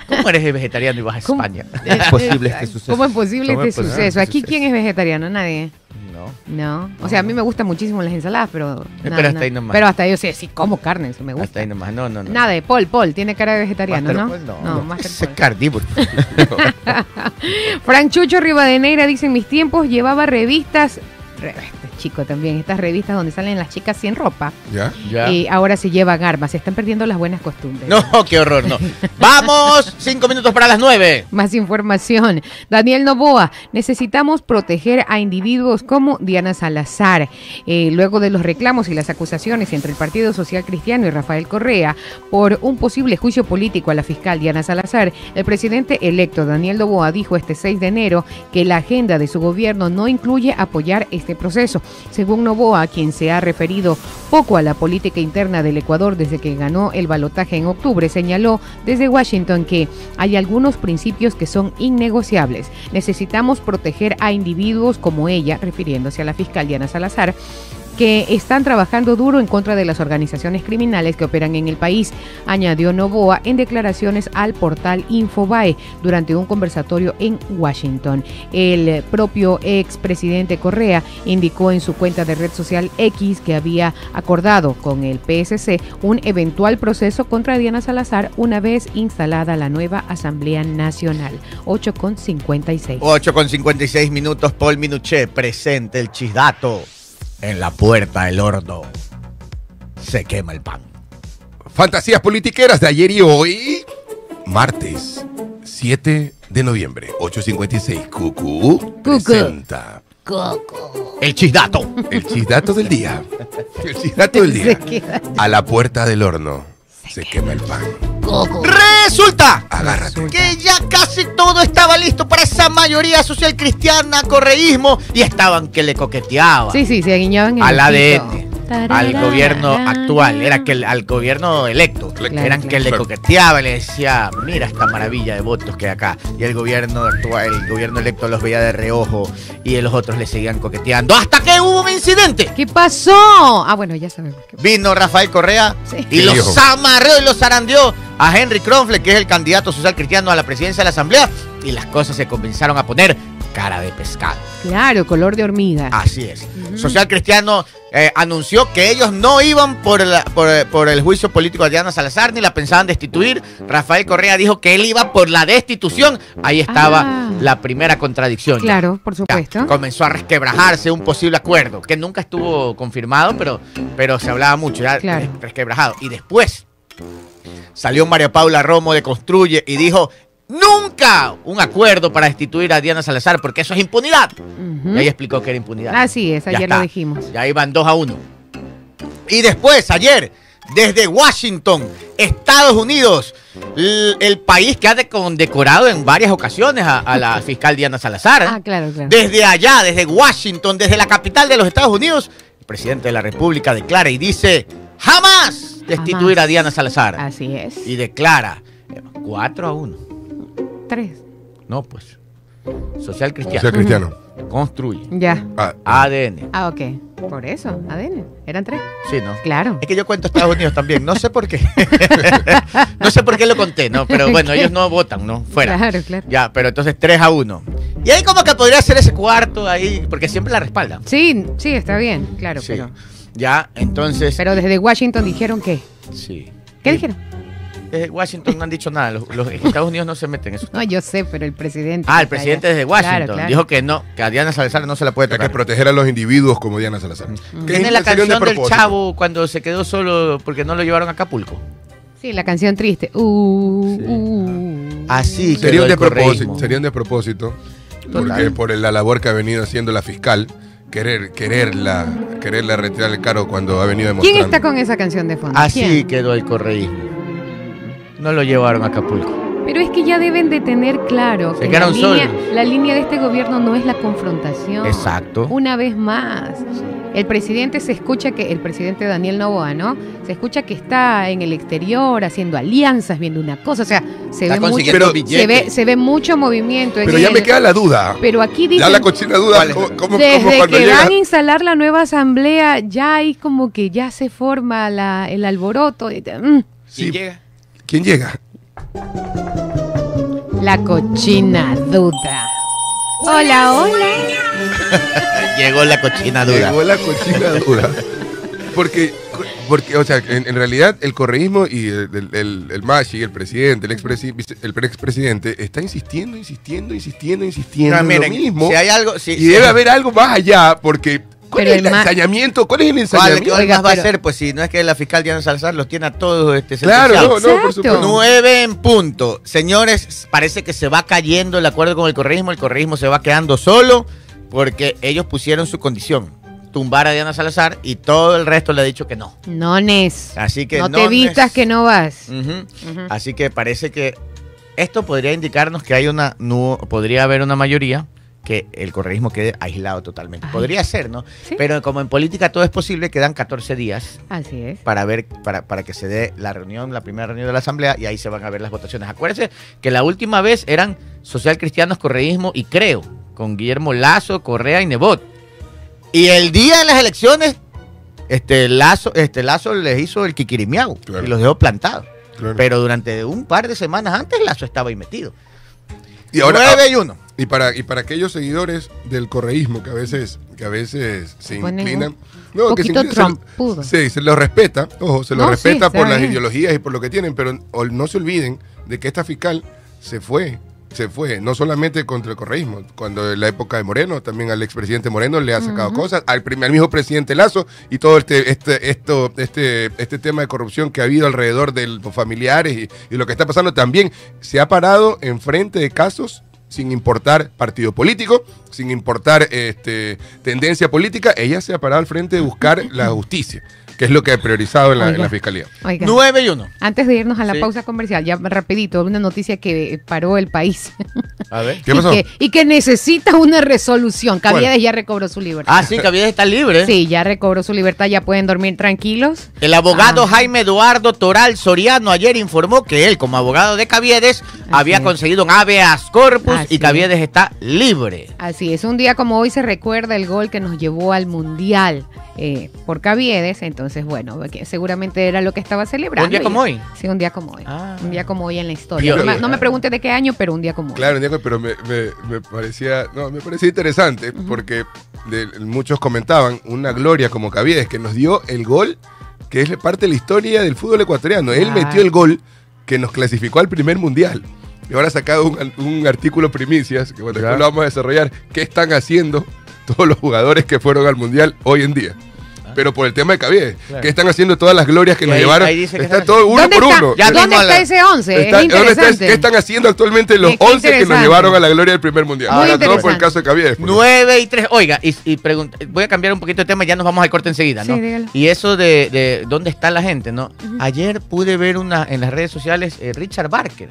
¿Cómo eres vegetariano y vas a ¿Cómo? España? Es posible este [laughs] suceso. ¿Cómo es posible ¿Cómo este es posible suceso? este Aquí, suceso? ¿quién es vegetariano? Nadie. No. No. O sea, a mí me gustan muchísimo las ensaladas, pero. pero nada, hasta nada. ahí nomás. Pero hasta yo sí, sí, como carne, eso me gusta. Hasta ahí nomás. No, no, no. Nada de Paul, Paul, tiene cara de vegetariano, Master ¿no? Paul, no. no, no. Paul. carnívoro. [laughs] [laughs] Frank Chucho Rivadeneira dice, en mis tiempos llevaba revistas, Chico también, estas revistas donde salen las chicas sin ropa. ¿Ya? Ya. Y ahora se llevan armas, se están perdiendo las buenas costumbres. No, qué horror, no. Vamos, cinco minutos para las nueve. Más información. Daniel Novoa, necesitamos proteger a individuos como Diana Salazar. Eh, luego de los reclamos y las acusaciones entre el Partido Social Cristiano y Rafael Correa por un posible juicio político a la fiscal Diana Salazar, el presidente electo Daniel Novoa dijo este 6 de enero que la agenda de su gobierno no incluye apoyar este proceso. Según Novoa, quien se ha referido poco a la política interna del Ecuador desde que ganó el balotaje en octubre, señaló desde Washington que hay algunos principios que son innegociables. Necesitamos proteger a individuos como ella, refiriéndose a la fiscal Diana Salazar, que están trabajando duro en contra de las organizaciones criminales que operan en el país, añadió Novoa en declaraciones al portal Infobae durante un conversatorio en Washington. El propio expresidente Correa indicó en su cuenta de red social X que había acordado con el PSC un eventual proceso contra Diana Salazar una vez instalada la nueva Asamblea Nacional. 8 con 56. 8 con 56 minutos, Paul Minuché, presente el chisdato. En la puerta del horno se quema el pan. Fantasías politiqueras de ayer y hoy. Martes 7 de noviembre, 8.56. Cucú presenta El chisdato. el chisdato del día. El chisdato del [laughs] día. A la puerta del horno se quema el pan. Resulta Agárrate. que ya casi todo estaba listo para esa mayoría social cristiana, correísmo, y estaban que le coqueteaban. Sí, sí, se guiñaban el ADN, piso. al gobierno actual, era que el- al gobierno electo, Claro, eran claro. que le Claro. coqueteaba, le decía, mira esta maravilla de votos que hay acá, y el gobierno actual, el gobierno electo los veía de reojo y los otros le seguían coqueteando, hasta que hubo un incidente. ¿Qué pasó? Ah, bueno, ya sabemos. qué- Vino Rafael Correa Sí. y ¿Qué los amarreó y los zarandeó a Henry Kronfle, que es el candidato social cristiano a la presidencia de la Asamblea, y las cosas se comenzaron a poner cara de pescado. Claro, color de hormiga. Así es. Social Cristiano eh, anunció que ellos no iban por, la- por, eh, por el juicio político de Diana Salazar ni la pensaban destituir. Rafael Correa dijo que él iba por la destitución. Ahí estaba Ah. la primera contradicción. Claro, por Ya, supuesto. comenzó a resquebrajarse un posible acuerdo que nunca estuvo confirmado, pero, pero se hablaba mucho, ya Claro. res- resquebrajado. Y después salió María Paula Romo de Construye y dijo, nunca un acuerdo para destituir a Diana Salazar, porque eso es impunidad. Ujú. Y ahí explicó que era impunidad. Así es, Ya ayer lo dijimos. Ya iban 2 a 1. Y después, ayer, desde Washington, Estados Unidos, el país que ha de- condecorado en varias ocasiones a, a la fiscal Diana Salazar. ¿eh? Ah, claro, claro. Desde allá, desde Washington, desde la capital de los Estados Unidos, el presidente de la República declara y dice, jamás destituir Jamás. a Diana Salazar. Así es. Y declara 4 a 1. Tres. No, pues. Social Cristiano. Social cristiano. Construye. Ya. Ah, ADN. Ah, ok. Por eso, ADN. Eran tres. Sí, ¿no? Claro. Es que yo cuento Estados Unidos también. No sé por qué. [laughs] no sé por qué lo conté, ¿no? Pero bueno, ellos no votan, ¿no? Fuera. Claro, claro. Ya, pero entonces 3 a 1. Y ahí como que podría ser ese cuarto ahí, porque siempre la respaldan. Sí, sí, está bien, claro, Sí. pero. Ya, entonces. Pero desde Washington dijeron que. sí. ¿Qué Y dijeron? Desde Washington no han dicho nada. Los, los Estados Unidos no se meten en eso. No, yo sé, pero el presidente. Ah, que el presidente allá. desde Washington Claro, claro. dijo que no, que a Diana Salazar no se la puede hay que tocar. proteger a los individuos como Diana Salazar. Que Tiene es la de canción del chavo cuando se quedó solo porque no lo llevaron a Acapulco. Sí, la canción triste. Uh, uh. Así Sería quedó un despropósito, sería un despropósito porque por la labor que ha venido haciendo la fiscal, querer, quererla, quererla retirar el cargo cuando ha venido ¿Quién demostrando. está con esa canción de fondo? Así ¿Quién? quedó el correísmo. No lo llevaron a Acapulco. Pero es que ya deben de tener claro Se que la línea, la línea de este gobierno no es la confrontación. Exacto. Una vez más. El presidente se escucha que, el presidente Daniel Novoa, ¿no? Se escucha que está en el exterior haciendo alianzas, viendo una cosa. O sea, se Está ve mucho, consiguiendo Pero- billetes. se ve, se ve mucho movimiento. en Pero ya me queda la duda. Pero aquí dice. Ya la cochina duda. ¿cómo, cuando que llega? van a instalar la nueva asamblea, ya hay como que ya se forma la- el alboroto. mm, Sí. Sí. llega. ¿Quién llega? La cochina duda. Hola, hola. [laughs] Llegó la cochina duda. Llegó la cochina [laughs] duda. Porque, porque o sea, en, en realidad el correísmo y el, el, el, el Machi, el presidente, el, expresi- el expresidente, está insistiendo, insistiendo, insistiendo, insistiendo No, en miren, lo mismo. si hay algo, si, y debe haber algo más allá, porque ¿Cuál Pero es el ensañamiento? ¿Cuál es el ¿Cuál, ensañamiento? ¿Qué Oiga, más va a hacer? Pues si no es que la fiscal Diana Salazar los tiene a todos este, Claro, no, por supuesto. Nueve en punto. Señores, parece que se va cayendo el acuerdo con el correísmo. El correísmo se va quedando solo porque ellos pusieron su condición. Tumbar a Diana Salazar y todo el resto le ha dicho que no. No, Nes. Así que no no te vistas que no vas. Así que parece que esto podría indicarnos que hay una, podría haber una mayoría que el correísmo quede aislado totalmente. Ay. Podría ser, ¿no? Sí. Pero como en política todo es posible, quedan 14 días Así es. para ver, para, para que se dé la reunión, la primera reunión de la asamblea y ahí se van a ver las votaciones. Acuérdense que la última vez eran social cristianos, correísmo y creo, con Guillermo Lazo, Correa y Nebot. Y el día de las elecciones, este Lazo, este Lazo les hizo el kikirimiao Claro. y los dejó plantados. Claro. Pero durante un par de semanas antes Lazo estaba ahí metido. y ahora, 9 y 1. Y para, y para aquellos seguidores del correísmo que a veces, que a veces se inclinan. No, que se inclinan, se. Sí, se los respeta, ojo, se los No, respeta por las bien. ideologías y por lo que tienen, pero no se olviden de que esta fiscal se fue, se fue, no solamente contra el correísmo, cuando en la época de Moreno, también al expresidente Moreno le ha sacado cosas, al, primer, al mismo presidente Lazo y todo este, este, esto, este, este tema de corrupción que ha habido alrededor de los familiares y, y lo que está pasando también, se ha parado enfrente de casos sin importar partido político, sin importar este, tendencia política, ella se ha parado al frente de buscar la justicia, que es lo que ha priorizado en la, en Oiga. la fiscalía. Oiga. 9 y 1. Antes de irnos a la Sí. pausa comercial, ya rapidito, una noticia que paró el país. [laughs] A ver. ¿Qué pasó? Y que, y que necesita una resolución. ¿Cuál? Caviedes ya recobró su libertad. Ah, sí, Caviedes está libre. Sí, ya recobró su libertad, ya pueden dormir tranquilos. El abogado Ah. Jaime Eduardo Toral Soriano ayer informó que él, como abogado de Caviedes, había es. conseguido un habeas corpus Así y Caviedes está libre. Así es, un día como hoy se recuerda el gol que nos llevó al Mundial eh, por Caviedes, entonces bueno, que seguramente era lo que estaba celebrando. ¿Un día Y- como hoy? Sí, un día como hoy. Ah. Un día como hoy en la historia. Pío, No me, no me pregunte de qué año, pero un día como hoy. Claro, Diego, pero me, me- me parecía, no, me parecía interesante porque de- muchos comentaban una gloria como Caviedes que nos dio el gol que es parte de la historia del fútbol ecuatoriano. Él metió el gol que nos clasificó al primer mundial. Y ahora ha sacado un, un artículo primicias que bueno, después lo vamos a desarrollar. ¿Qué están haciendo todos los jugadores que fueron al mundial hoy en día? Pero por el tema de Ah. Claro. ¿qué están haciendo todas las glorias que Y nos ahí- llevaron? ahí dice que está todo uno ¿Dónde por está, uno. Ya ¿dónde está la- ese 11? Está- es ¿dónde está-. ¿Qué están haciendo actualmente los Qué- qué 11 que nos llevaron a la gloria del primer mundial? Muy Ahora todo por el caso de porque- 9 y 3. Oiga, y, y pregunta- voy a cambiar un poquito de tema y ya nos vamos al corte enseguida, ¿no? Sí, y eso de, de dónde está la gente, ¿no? Ayer pude ver una en las redes sociales, eh, Richard Barker.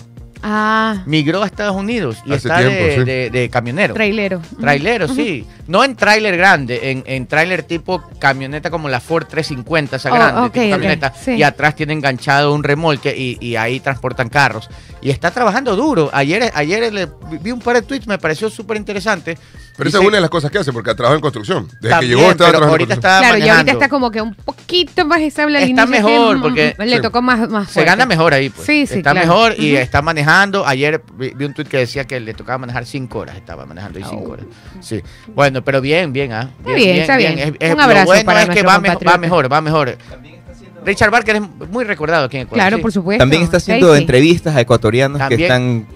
Ah, Migró a Estados Unidos y Hace está tiempo, de, sí. de- de camionero. trailero. Trailero, sí. No en trailer grande, en, en trailer tipo camioneta como la Ford 350, esa Oh, grande, tipo camioneta. sí. Y atrás tiene enganchado un remolque y, y ahí transportan carros. Y está trabajando duro. Ayer, ayer le, vi un par de tweets, me pareció súper interesante. Pero esa es una de las cosas que hace, porque ha trabajado en construcción. Desde También, que llegó estaba pero trabajando ahorita en construcción. está Claro, y ahorita está como que un poquito más estable al Está inicio, mejor, mm, porque- le Sí. tocó más, más Se gana mejor ahí, pues. Sí, sí, Está claro. mejor y está manejando. Ayer vi, vi un tweet que decía que le tocaba manejar cinco horas. Estaba manejando ahí cinco Oh. horas. Sí. Bueno, pero bien, bien, ¿ah? Está bien, está bien. Es- es- Un abrazo lo bueno para es que va, me- va compatriota. mejor, va mejor. Richard Barker es muy recordado aquí en Ecuador. Claro, sí. por supuesto. También está haciendo entrevistas a ecuatorianos También. que están,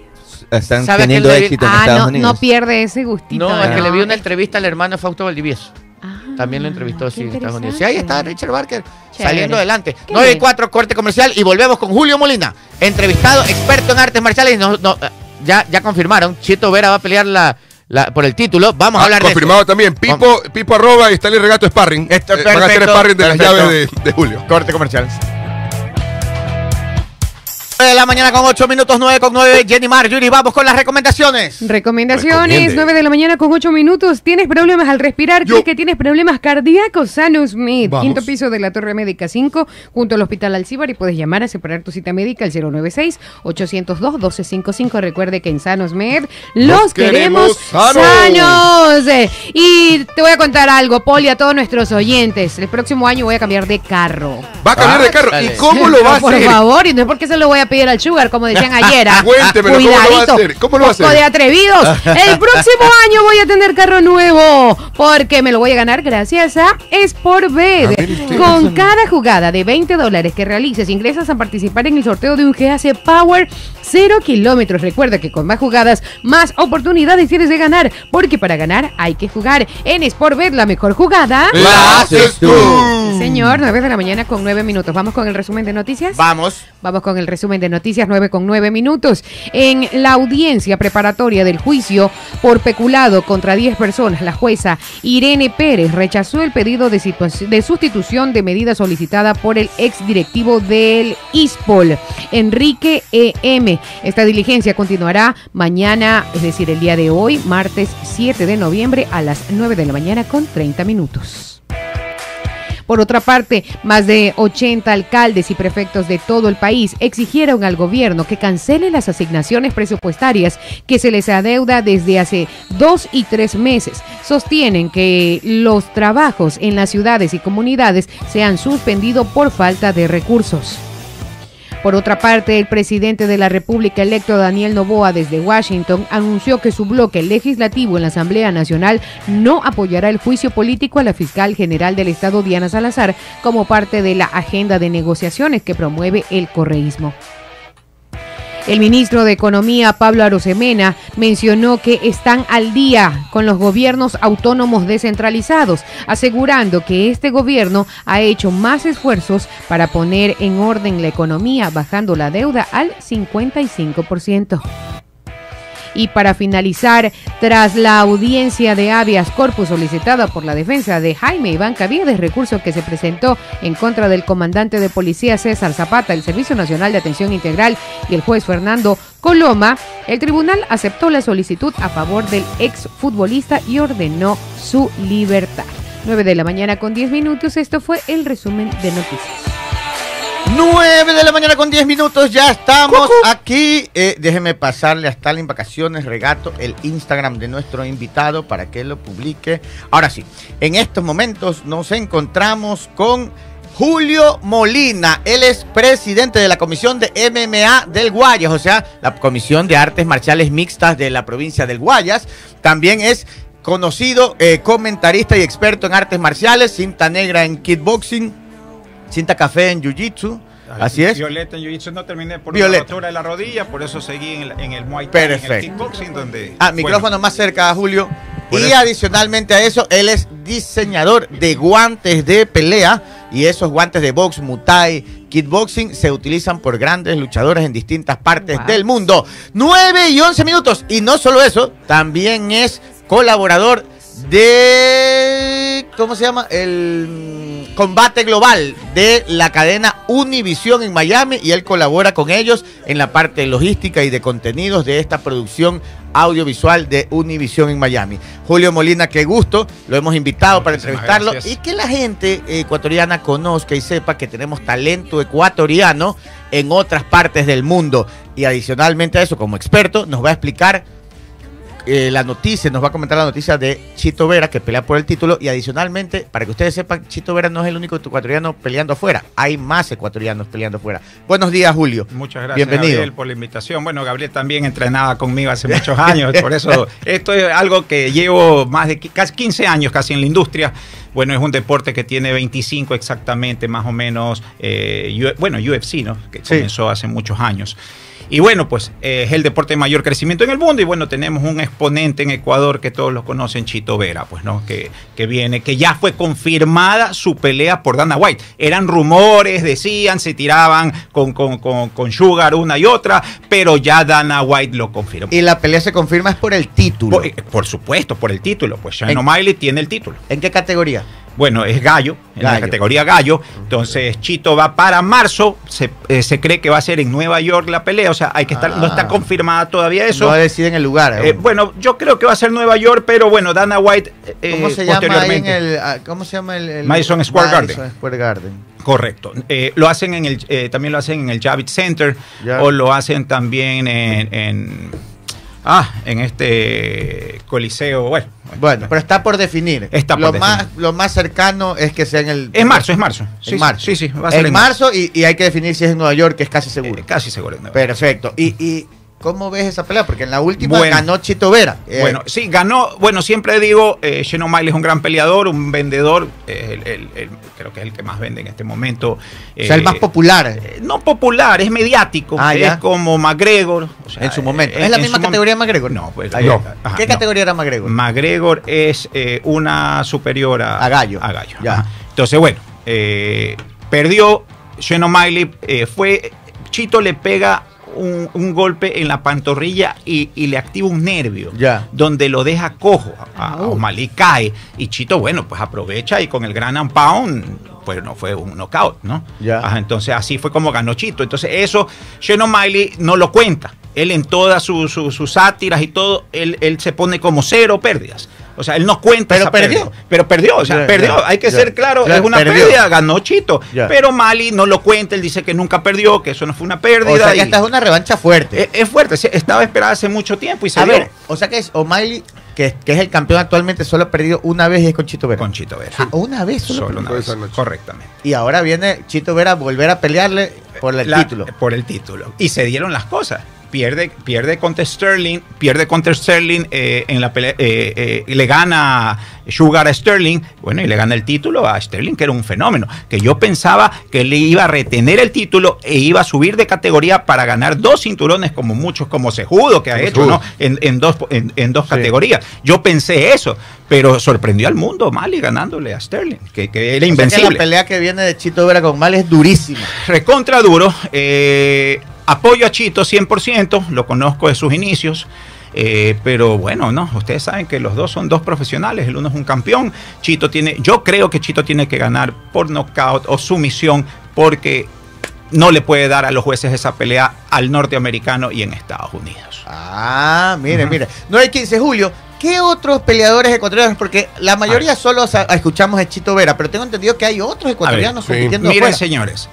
están ¿Sabe a teniendo vi? éxito en Ah, Estados no, Unidos. no pierde ese gustito. No, es que ¿no? le vi una entrevista al hermano Fausto Valdivieso. Ah, También lo entrevistó qué sí, en Estados Unidos. Sí, ahí está. Richard Barker Chévere. saliendo adelante. Qué 9 y bien. 4, corte comercial y volvemos con Julio Molina, entrevistado, experto en artes marciales. y no- no, ya, ya confirmaron, Chito Vera va a pelear la, la- por el título. Vamos a Ah, hablar de confirmado también. Pipo, Pipo arroba y Stanley Regato Sparring. Esto, Eh, van a hacer sparring de las llaves de, de Julio. eso. Corte comercial. De la mañana con 8 minutos, 9 con 9. Jenny Marjorie, vamos con las recomendaciones. Recomendaciones, Recomiende. 9 de la mañana con 8 minutos. ¿Tienes problemas al respirar? ¿Crees que tienes problemas cardíacos? Sanus Med, Vamos. quinto piso de la Torre Médica 5, junto al Hospital Alcíbar y puedes llamar a separar tu cita médica al 096-802-1255. Recuerde que en Sanus Med los Los queremos, queremos sanos. sanos. Y te voy a contar algo, Poli, a todos nuestros oyentes. El próximo año voy a cambiar de carro. Va a cambiar Ah, de carro. dale. ¿Y cómo [laughs] lo va a Por hacer? favor, y no es porque se lo voy a pedir al sugar, como decían ayer. ¿ah? [laughs] Cuéntemelo, ¿cómo lo va a hacer? ¿Cómo lo va a hacer? de atrevidos. [laughs] El próximo año voy a tener carro nuevo, porque me lo voy a ganar gracias a Sportbet. Ah. Con cada jugada de 20 dólares que realices, ingresas a participar en el sorteo de un GAC Power 0 kilómetros. Recuerda que con más jugadas, más oportunidades tienes de ganar, porque para ganar hay que jugar. En Sportbet, la mejor jugada. La haces tú. Señor, 9 de la mañana con 9 minutos. Vamos con el resumen de noticias. Vamos. Vamos con el resumen de noticias 9 con 9 minutos. En la audiencia preparatoria del juicio por peculado contra 10 personas, la jueza Irene Pérez rechazó el pedido de, de sustitución de medida solicitada por el exdirectivo del ISPOL, Enrique E.M. Esta diligencia continuará mañana, es decir, el día de hoy, martes 7 de noviembre a las 9 de la mañana con 30 minutos. Por otra parte, más de 80 alcaldes y prefectos de todo el país exigieron al gobierno que cancele las asignaciones presupuestarias que se les adeuda desde hace dos y tres meses. Sostienen que los trabajos en las ciudades y comunidades se han suspendido por falta de recursos. Por otra parte, el presidente de la República electo Daniel Novoa desde Washington anunció que su bloque legislativo en la Asamblea Nacional no apoyará el juicio político a la fiscal general del Estado Diana Salazar como parte de la agenda de negociaciones que promueve el correísmo. El ministro de Economía, Pablo Arosemena, mencionó que están al día con los gobiernos autónomos descentralizados, asegurando que este gobierno ha hecho más esfuerzos para poner en orden la economía, bajando la deuda al 55%. Y para finalizar, tras la audiencia de habeas corpus solicitada por la defensa de Jaime Iván Caviedes, recurso que se presentó en contra del comandante de policía César Zapata, el Servicio Nacional de Atención Integral y el juez Fernando Coloma, el tribunal aceptó la solicitud a favor del exfutbolista y ordenó su libertad. 9 de la mañana con 10 minutos, esto fue el resumen de noticias. 9 de la mañana con 10 minutos, ya estamos aquí. Eh, déjeme pasarle a Stalin Vacaciones Regato el Instagram de nuestro invitado para que lo publique. Ahora sí, en estos momentos nos encontramos con Julio Molina. Él es presidente de la Comisión de MMA del Guayas, o sea, la Comisión de Artes Marciales Mixtas de la provincia del Guayas. También es conocido eh, comentarista y experto en artes marciales, cinta negra en kickboxing, cinta café en jiu-jitsu. Así es. Violeta en Jiu-Jitsu no terminé por Violeta. una rotura de la rodilla, por eso seguí en el, en el Muay Thai, en el Perfecto. kickboxing, donde... Ah, bueno, micrófono más cerca, Julio. Por y eso. adicionalmente a eso, él es diseñador de guantes de pelea. Y esos guantes de box, muay, kickboxing, se utilizan por grandes luchadores en distintas partes Wow. del mundo. 9 y 11 minutos. Y no solo eso, también es colaborador de. ¿Cómo se llama? El combate global de la cadena Univision en Miami. Y él colabora con ellos en la parte logística y de contenidos de esta producción audiovisual de Univision en Miami. Julio Molina, qué gusto, lo hemos invitado para entrevistarlo gracias. y que la gente ecuatoriana conozca y sepa que tenemos talento ecuatoriano en otras partes del mundo. Y adicionalmente a eso, como experto, nos va a explicar eh, la noticia, nos va a comentar la noticia de Chito Vera, que pelea por el título. Y adicionalmente, para que ustedes sepan, Chito Vera no es el único ecuatoriano peleando afuera. Hay más ecuatorianos peleando afuera. Buenos días, Julio. Muchas gracias, Bienvenido. Gabriel, por la invitación. Bueno, Gabriel también entrenaba conmigo hace muchos años, por eso [laughs] esto es algo que llevo más de casi 15 años casi en la industria. Bueno, es un deporte que tiene 25 exactamente, más o menos, eh, bueno, UFC, ¿no? Que Sí. comenzó hace muchos años. Y bueno, pues eh, es el deporte de mayor crecimiento en el mundo. Y bueno, tenemos un exponente en Ecuador que todos lo conocen, Chito Vera, pues, ¿no? Que, que viene, que ya fue confirmada su pelea por Dana White. Eran rumores, decían, se tiraban con, con, con, con Sugar una y otra, pero ya Dana White lo confirmó. Y la pelea se confirma es por el título. Por, eh, por supuesto, por el título. Pues Sean En- O'Malley tiene el título. ¿En qué categoría? Bueno, es gallo, en la categoría gallo. Entonces, Chito va para marzo. Se, eh, se cree que va a ser en Nueva York la pelea. O sea, hay que estar, no Ah. está confirmada todavía eso. No deciden el lugar. Eh, bueno, yo creo que va a ser Nueva York, pero bueno, Dana White. eh, ¿Cómo se llama en el, ah, ¿Cómo se llama el, el- Madison Square Madison Garden. Square Garden. Correcto. Lo hacen en el, eh, también lo hacen en el Javits Center Ya. o lo hacen también en, en- ah, en este coliseo. Bueno, Bueno, pero está por definir. Está por lo, definir. Más, lo más cercano es que sea en el. Es marzo, es marzo. En marzo. Sí, sí, va a ser en marzo y, y hay que definir si es en Nueva York, que es casi seguro. Eh, casi seguro. en Nueva York. Perfecto. Y, y ¿cómo ves esa pelea? Porque en la última Bueno. ganó Chito Vera. Eh, Bueno, sí, ganó. Bueno, siempre digo, eh, Shannon Miley es un gran peleador, un vendedor. eh, el- el- el- creo que es el que más vende en este momento. o sea, el Eh, más popular eh, no popular, es mediático. Ah, es como McGregor. o sea, en su momento. ¿Es la misma categoría de McGregor? No, pues no. Ajá, ¿Qué no. categoría era McGregor? McGregor es una superior a, A Gallo. A Gallo. Ya. Entonces, bueno, perdió. Shannon Miley fue. Chito le pega un, un golpe en la pantorrilla y, y le activa un nervio. Ya. Donde lo deja cojo. A, a. O'Malley cae. Y Chito, bueno, pues aprovecha y con el gran pound. Pues no fue un knockout, ¿no? Ya. Ajá, entonces así fue como ganó Chito. Entonces eso Shannon Miley no lo cuenta. Él en todas sus sátiras y todo, él, él se pone como cero pérdidas. O sea, él no cuenta. Pero esa perdió. pérdida. Pero perdió, o sea, perdió. Hay que ser claro, es una perdió. pérdida, ganó Chito. Pero Mali no lo cuenta, él dice que nunca perdió, que eso no fue una pérdida. o sea, que y- esta es una revancha fuerte. es, es fuerte, estaba esperada hace mucho tiempo y se a dio ver, o sea que es O'Malley, que, que es el campeón actualmente, solo ha perdido una vez y es con Chito Vera. con Chito Vera. Ah, una vez solo. Solo una vez, correctamente. Y ahora viene Chito Vera a volver a pelearle por el La- título. Por el título. Y se dieron las cosas. Pierde, pierde contra Sterling, pierde contra Sterling eh, en la pelea, eh, eh, le gana Sugar a Sterling, bueno, y le gana el título a Sterling, que era un fenómeno, que yo pensaba que le iba a retener el título e iba a subir de categoría para ganar dos cinturones como muchos, como Sejudo que ha hecho. ¿no? En, en dos, en, en dos Sí. categorías. Yo pensé eso, pero sorprendió al mundo Mali ganándole a Sterling, que, que era O sea que invencible la pelea que viene de Chito Vera con O'Malley es durísima. recontra duro. eh, apoyo a Chito 100%, lo conozco de sus inicios. eh, pero bueno, no, ustedes saben que los dos son dos profesionales, el uno es un campeón, Chito tiene, yo creo que Chito tiene que ganar por knockout o sumisión porque no le puede dar a los jueces esa pelea al norteamericano y en Estados Unidos. Ah, mire, Ujú. mire. 9 y 15 Julio. ¿Qué otros peleadores ecuatorianos? Porque la mayoría solo escuchamos a Chito Vera, pero tengo entendido que hay otros ecuatorianos sí. compitiendo Miren, afuera. señores,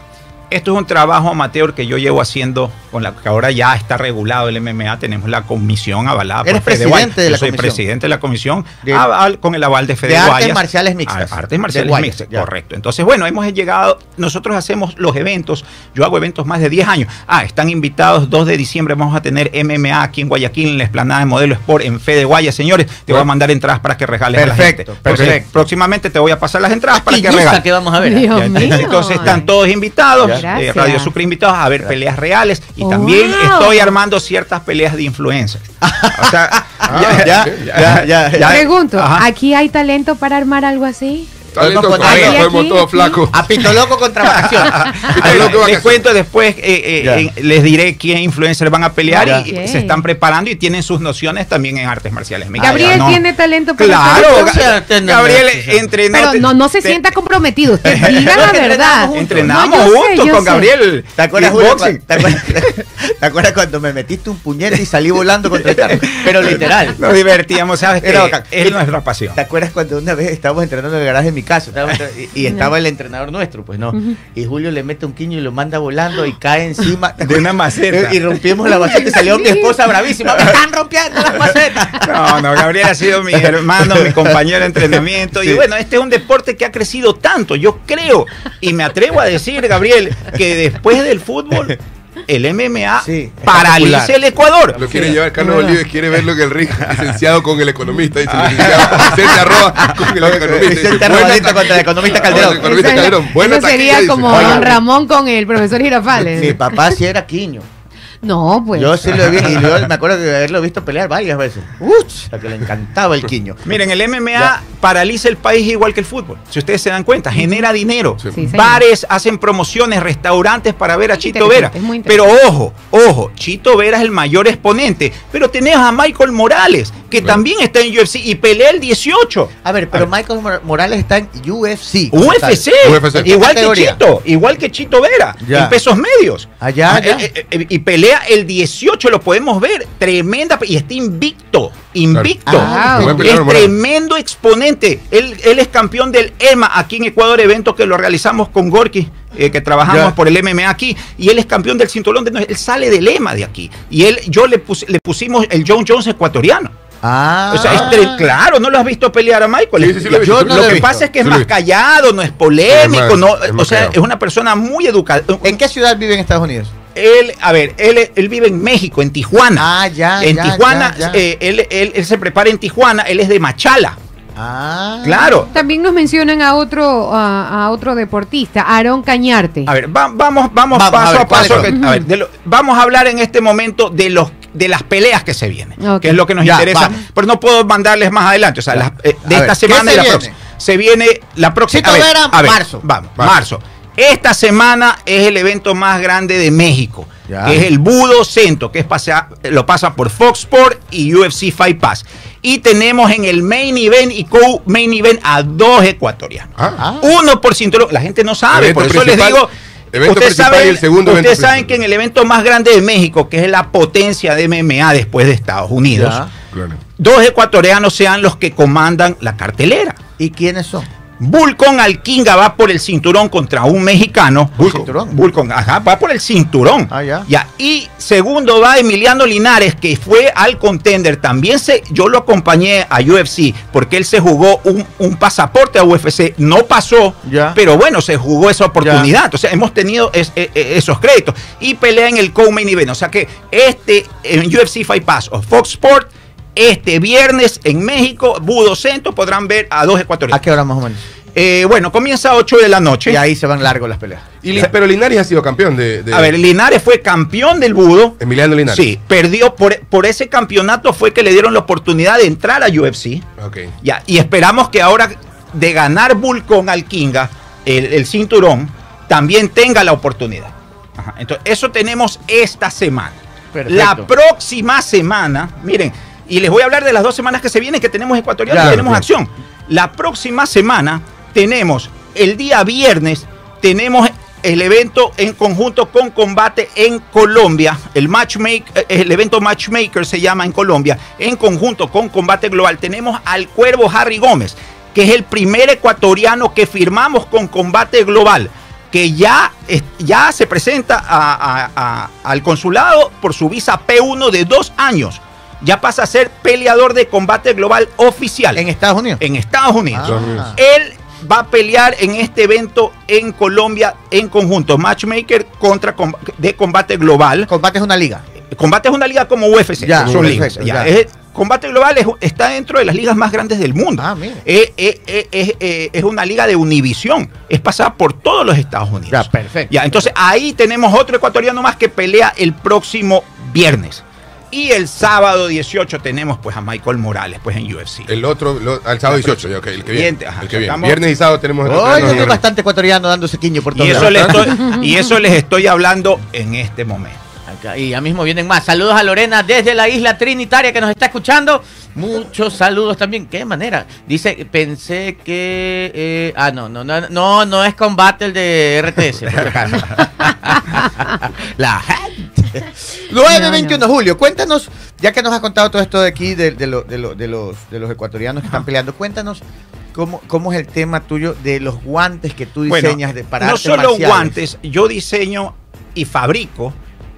esto es un trabajo amateur que yo llevo haciendo con la que ahora ya está regulado el MMA. Tenemos la comisión avalada Eres Fede presidente de Yo la soy comisión. presidente de la comisión De- aval- con el aval de Fede de artes Guayas. marciales mixtas. A- Artes marciales Guayas, mixtas, ya. correcto. Entonces, bueno, hemos llegado, nosotros hacemos los eventos, yo hago eventos más de 10 años. Ah, están invitados 2 de diciembre, vamos a tener MMA aquí en Guayaquil, en la explanada de Modelo Sport, en Fede Guayas. Señores, te voy a mandar entradas para que regales a la gente. Perfecto, Entonces, perfecto. próximamente te voy a pasar las entradas para que regales. que vamos a ver. Dios Ya, mío. Entonces están todos invitados, Ya. Eh, Gracias. Radio Sucre invitados a ver peleas reales y también estoy armando ciertas peleas de influencers. O sea, [laughs] Ah, ya, ya, ya, ya. Pregunto, Ajá. ¿aquí hay talento para armar algo así? Talento con. A Pito Loco contra. [laughs] Pito Loco les cuento después, eh, eh, les diré quién influencers van a pelear y se están preparando y tienen sus nociones también en artes marciales mixtas. Gabriel ¿no? tiene talento para Claro, Gabriel sí. entrenó. Pero no, no se te- sienta comprometido. Usted diga la [laughs] verdad. entrenamos Entrenamos No, yo sé, juntos yo con sé. Gabriel. ¿Te acuerdas, Julio. ¿Te acuerdas, [laughs] te acuerdas cuando me metiste un puñete y salí volando contra el carro? Pero literal. Nos divertíamos, ¿sabes? Bacán. es nuestra pasión. ¿Te acuerdas cuando una vez estábamos entrenando en el garaje de mi entre- [laughs] y, y estaba el entrenador nuestro, pues no. Y Julio le mete un quiño y lo manda volando y cae encima [laughs] De una maceta. Y rompimos la maceta y salió mi esposa bravísima. ¡Me [laughs] están rompiendo las macetas! No, no, Gabriel ha sido mi hermano, mi compañero de entrenamiento. Sí. Y bueno, este es un deporte que ha crecido tanto, yo creo. Y me atrevo a decir, Gabriel, que después del fútbol, el MMA Sí, paraliza espectacular. el Ecuador. Lo quiere llevar Carlos. Olives, quiere verlo en el ring, [laughs] licenciado con el economista, dice el licenciado Vicente Arroba con el [laughs] economista. Vicente contra el economista. Calderón. Con el economista Eso, Calderón. Buena eso sería como. Don Ramón con el profesor Girafales. Mi papá sí era quiño. No, pues. Yo sí lo he visto, y yo me acuerdo de haberlo visto pelear varias veces. Uch, a que le encantaba el quiño. Miren, el MMA Ya. paraliza el país igual que el fútbol. Si ustedes se dan cuenta, genera dinero. Sí. Bares hacen promociones, restaurantes para ver a Muy Chito Vera. interesante, es muy Pero ojo, ojo, Chito Vera es el mayor exponente. Pero tenemos a Michael Morales, que también está en UFC y pelea el 18. A ver, pero Michael Mor- Morales está en UFC. UFC, UFC. igual que. Chito, igual que Chito Vera, Ya. en pesos medios. Allá, Ah, allá. eh, eh, eh, y pelea el 18, lo podemos ver, tremenda, y está invicto, invicto. Claro. Ah, es Morales. tremendo exponente. Él, él es campeón del EMA aquí en Ecuador, evento que lo realizamos con Gorky. eh, que trabajamos por el MMA aquí y él es campeón del cinturón de él sale del EMA de aquí y él yo le, pus- le pusimos el John Jones ecuatoriano Ah. O sea, es claro, ¿no lo has visto pelear a Michael? Sí, sí, sí lo he Yo visto, no lo lo he que visto, pasa es que es más callado, no es polémico, Sí, es más- no, es o sea, callado. es una persona muy educada. ¿En qué ciudad vive en Estados Unidos? Él, a ver, él, él vive en México, en Tijuana. Ah, ya, En ya, Tijuana, ya, ya. eh, él, él- él se prepara en Tijuana, él es de Machala. Ah. Claro. También nos mencionan a otro, a, a otro deportista, Aarón Cañarte. A ver, va- vamos, vamos, Vamos, a paso ver, a, paso. a ver, lo- vamos a hablar en este momento de los de las peleas que se vienen, que es lo que nos Ya, interesa, vamos. pero no puedo mandarles más adelante, o sea, las- eh, de A esta ver, ¿qué semana se y la viene? próxima. Se viene la próxima. A ver, a ver, marzo. Vamos, Marzo. marzo. Esta semana es el evento más grande de México, Ya. que es el Budo Cento, que es pasea- lo pasa por Fox Sport y UFC Fight Pass. Y tenemos en el main event y co-main event a dos ecuatorianos. Ah. Ah. Uno por cinturón. La gente no sabe, por eso les digo. Evento Ustedes principal saben, y el segundo evento ustedes saben que en el evento más grande de México, que es la potencia de MMA después de Estados Unidos, Ya. Claro. dos ecuatorianos sean los que comandan la cartelera. ¿Y quiénes son? Vulcon Alquinga va por el cinturón contra un mexicano. Vulcon. Cinturón. Vulcon, ajá, va por el cinturón. Ah, ya. Y segundo va Emiliano Linares, que fue al contender. También se, yo lo acompañé a UFC porque él se jugó un, un pasaporte a UFC. No pasó, Ya. pero bueno, se jugó esa oportunidad. O sea, hemos tenido es- e- e- esos créditos. Y pelea en el co-main event. O sea que este en UFC Fight Pass o Fox Sport. Este viernes en México, Budo Centro, podrán ver a dos ¿A ecuatorianos. qué hora más o menos? Eh, bueno, comienza a 8 de la noche. Y ahí se van largos las peleas. Y pero Linares ha sido campeón de. de- A ver, Linares fue campeón del budo. Emiliano Linares. Sí, perdió por, por ese campeonato fue que le dieron la oportunidad de entrar a UFC. Ok. Ya, y esperamos que ahora de ganar Vulcón al Kinga, el, el cinturón, también tenga la oportunidad. Ajá, Entonces, eso tenemos esta semana. Perfecto. La próxima semana, miren, y les voy a hablar de las dos semanas que se vienen, que tenemos ecuatorianos Ya, y tenemos acción. La próxima semana tenemos, el día viernes, tenemos el evento en conjunto con combate en Colombia. El matchmaker, el evento Matchmaker se llama en Colombia. En conjunto con combate global tenemos al Cuervo Harry Gómez, que es el primer ecuatoriano que firmamos con combate global que ya, ya se presenta a- a- a- al consulado por su visa P1 de dos años. Ya pasa a ser peleador de combate global oficial ¿En Estados Unidos? en Estados Unidos. Ah. Él va a pelear en este evento en Colombia en conjunto, matchmaker contra com- de combate global. Combate es una liga. Combate es una liga como UFC, Ya, son perfecto, ligas. ya. ya. Es- combate global es- está dentro de las ligas más grandes del mundo. Ah. Eh, eh, eh, eh, eh, es una liga de univisión. Es pasada por todos los Estados Unidos. Ya, perfecto. Ya, entonces ahí tenemos otro ecuatoriano más que pelea el próximo viernes. Y el sábado 18 tenemos pues a Michael Morales pues en UFC. El otro, lo- al sábado 18, ya, ok, el que viene. Siguiente, ajá, el que viene. sacamos- Viernes y sábado tenemos el Hoy bastante ecuatoriano dándose quiño por y, todos eso lados. les estoy, [laughs] y eso les estoy hablando en este momento. Acá, y ya mismo vienen más. Saludos a Lorena desde la isla Trinitaria que nos está escuchando. Muchos saludos también. ¿Qué manera? Dice, pensé que. eh, ah, no, no, no, no, no es combate el de RTS. por si acaso. la [laughs] gente. 9-21 Julio, cuéntanos, ya que nos has contado todo esto de aquí, de, de lo- de lo- de los, de los ecuatorianos que están peleando, cuéntanos cómo, cómo es el tema tuyo de los guantes que tú Bueno, diseñas de, para no solo marciales. guantes, yo diseño y fabrico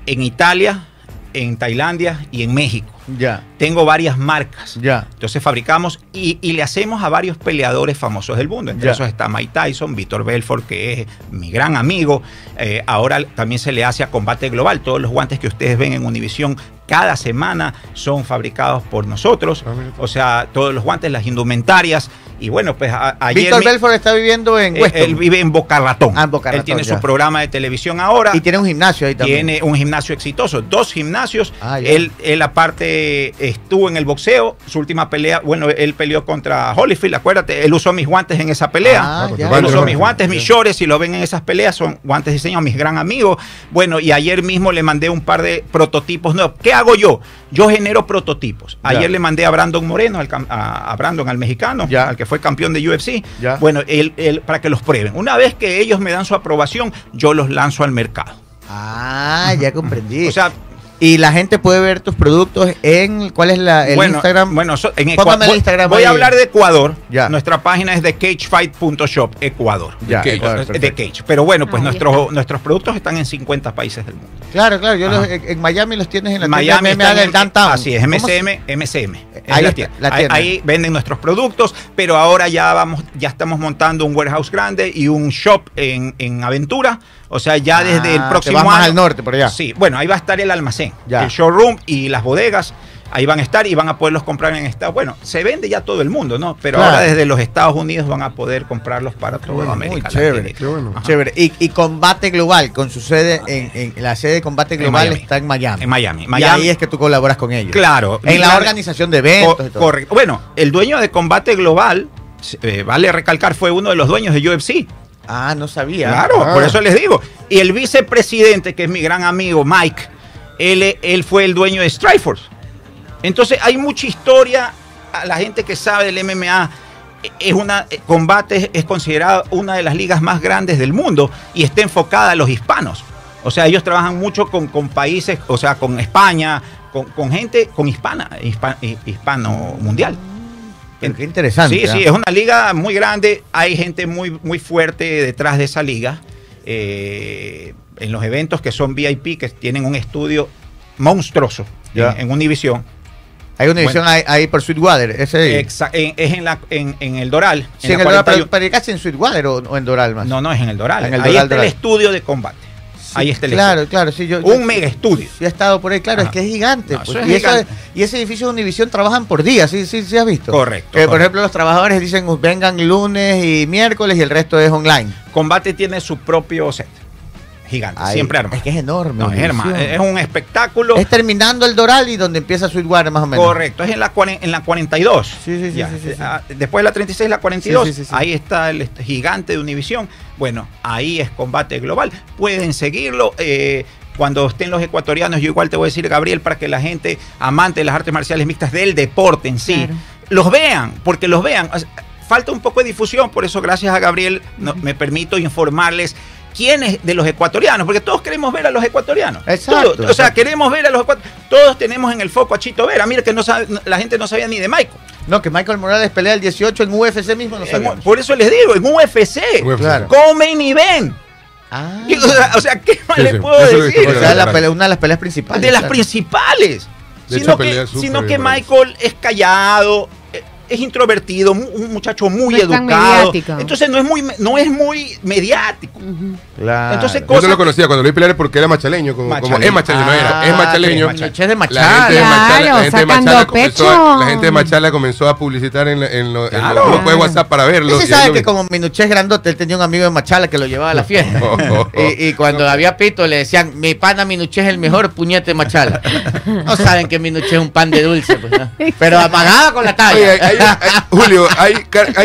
en Italia, en Tailandia y en México. Ya, Tengo varias marcas. ya. Entonces fabricamos y, y le hacemos a varios peleadores famosos del mundo. Entre Ya. esos está Mike Tyson, Víctor Belfort, que es mi gran amigo. Eh, ahora también se le hace a Combate Global. Todos los guantes que ustedes ven en Univisión cada semana son fabricados por nosotros. Ah. O sea, todos los guantes, las indumentarias. Y bueno, pues a- ayer... Víctor Belfort está viviendo en eh, Weston. él vive en Boca Ratón. Ah, en Boca Él tiene ya. su programa de televisión ahora. y tiene un gimnasio ahí también. Tiene un gimnasio exitoso, dos gimnasios. Ah, él, él aparte estuvo en el boxeo, su última pelea, bueno, él peleó contra Holyfield, acuérdate, él usó mis guantes en esa pelea. Ah, ya. Él usó mis guantes, mis shorts, si lo ven en esas peleas, son guantes diseñados, mis gran amigos. Bueno, y ayer mismo le mandé un par de prototipos nuevos. ¿Qué hago yo? Yo genero prototipos. Ayer Ya. le mandé a Brandon Moreno, al a Brandon, al mexicano, Ya. al que fue campeón de UFC. Ya. Bueno, él, él- para que los prueben. Una vez que ellos me dan su aprobación, yo los lanzo al mercado. Ah, ya comprendí. O sea, Y la gente puede ver tus productos en. ¿Cuál es la, el bueno, Instagram? Bueno, so- en Póngame el voy- Instagram Voy a hablar de Ecuador. Ya. Nuestra página es de cagefight.shop, Ecuador. Ya, Cage. Ecuador, de perfecto. Cage. Pero bueno, pues Ahí nuestros, nuestros productos están en 50 países del mundo. Claro, claro. Yo los- en, Miami los tienes en la Miami tienda del el- Downtown. Así es, ¿Cómo se- MSM, MSM. Es Ahí la tienda. la Ahí-. Ahí, venden nuestros productos, pero ahora ya vamos, ya estamos montando un warehouse grande y un shop en, en Aventura. O sea, ya Ah, desde el te próximo vas año. más al norte, por allá. Sí, bueno, ahí va a estar el almacén, Ya. el showroom y las bodegas. Ahí van a estar y van a poderlos comprar en Estados Bueno, se vende ya todo el mundo, ¿no? Pero Claro. ahora desde los Estados Unidos van a poder comprarlos para toda bueno, América. muy chévere. Qué bueno. Chévere. Y, y Combate Global, con su sede en, en- la sede de Combate Global está en Miami. En Miami. Y Miami. ahí es que tú colaboras con ellos. Claro. En la organización de eventos. Co- y todo. correcto. Bueno, el dueño de Combate Global, eh, vale recalcar, fue uno de los dueños de UFC. Ah, no sabía. Claro, Ah. por eso les digo. Y el vicepresidente, que es mi gran amigo Mike, él, él fue el dueño de Strikeforce. Entonces hay mucha historia. A la gente que sabe del MMA, es una combate es considerada una de las ligas más grandes del mundo y está enfocada a los hispanos. O sea, ellos trabajan mucho con, con países, o sea, con España, con, con gente, con hispana, hispa- hi- hispano mundial. Pero qué interesante. Sí, ¿ah? sí, es una liga muy grande. Hay gente muy, muy fuerte detrás de esa liga. Eh, en los eventos que son VIP, que tienen un estudio monstruoso en, en Univision. Hay una edición ahí, ahí por Sweetwater. Ese Exa- en- es en, la, en, en el Doral. Sí, en el Doral, 41. pero, pero casi en Sweetwater o, o en Doral más. No, no, es en el Doral. En el ahí Doral, está Doral. el estudio de combate. Sí, ahí está el Claro, estudio. claro, sí. Yo, Un yo- mega estudio. Sí, he estado por ahí, claro, Ajá. es que es gigante. No, pues. es y, eso y ese edificio de Univisión trabajan por día, ¿sí, sí, sí has visto? Correcto, Que, por correcto. ejemplo, los trabajadores dicen "Uh, vengan lunes y miércoles y el resto es online. Combate tiene su propio set. Gigante, siempre armado. Es que es enorme. No, es, es un espectáculo. Es terminando el Doral y donde empieza Sweetwater más o menos. Correcto, es en la, en la 42. Sí, sí, sí, Ya, sí, sí, sí. ah, Después de la 36, la 42. Sí, sí, sí, sí. Ahí está el este, gigante de Univisión. Bueno, ahí es combate global. Pueden seguirlo. eh, cuando estén los ecuatorianos, yo igual te voy a decir, Gabriel, para que la gente amante de las artes marciales mixtas del deporte en sí, Claro. los vean, porque los vean. Falta un poco de difusión, por eso gracias a Gabriel no- me permito informarles quiénes de los ecuatorianos, porque todos queremos ver a los ecuatorianos. Exacto, Todos, o sea, queremos ver a los ecuatorianos. Todos tenemos en el foco a Chito Vera. Mira que no sabe, la gente no sabía ni de Michael. No, que Michael Morales pelea el 18 en UFC mismo, no En- sabemos. por eso les digo, en UFC. UFC. Claro. Come y ven. Ah. Y, O sea, o sea, ¿qué más Sí, puedo eso decir? O sea, la pelea- una de las peleas principales. de las claro. principales. De sino hecho, que, sino que. Michael es callado, es introvertido, un muchacho muy No es tan educado. mediático. Entonces no es muy, no es muy mediático. Claro. Entonces, Yo cosa no lo conocía cuando lo vi pelear porque era machaleño, como, es machaleño, no era, es Ah, machaleño. es de La Machala. gente de Claro, Machala, la gente de Machala comenzó la gente de Machala comenzó a publicitar en, la- en lo- en Claro. los grupos de WhatsApp para verlo. Y ahí sabe que vi. como Minuché es grandote, él tenía un amigo de Machala que lo llevaba a la fiesta. [laughs] y, y cuando había pito le decían, mi pana Minuché es el mejor puñete de Machala. No saben que Minuché es un pan de dulce, pues, ¿no? [laughs] Pero amagaba con la talla. Oye, hay- hay- [laughs] Julio, hay,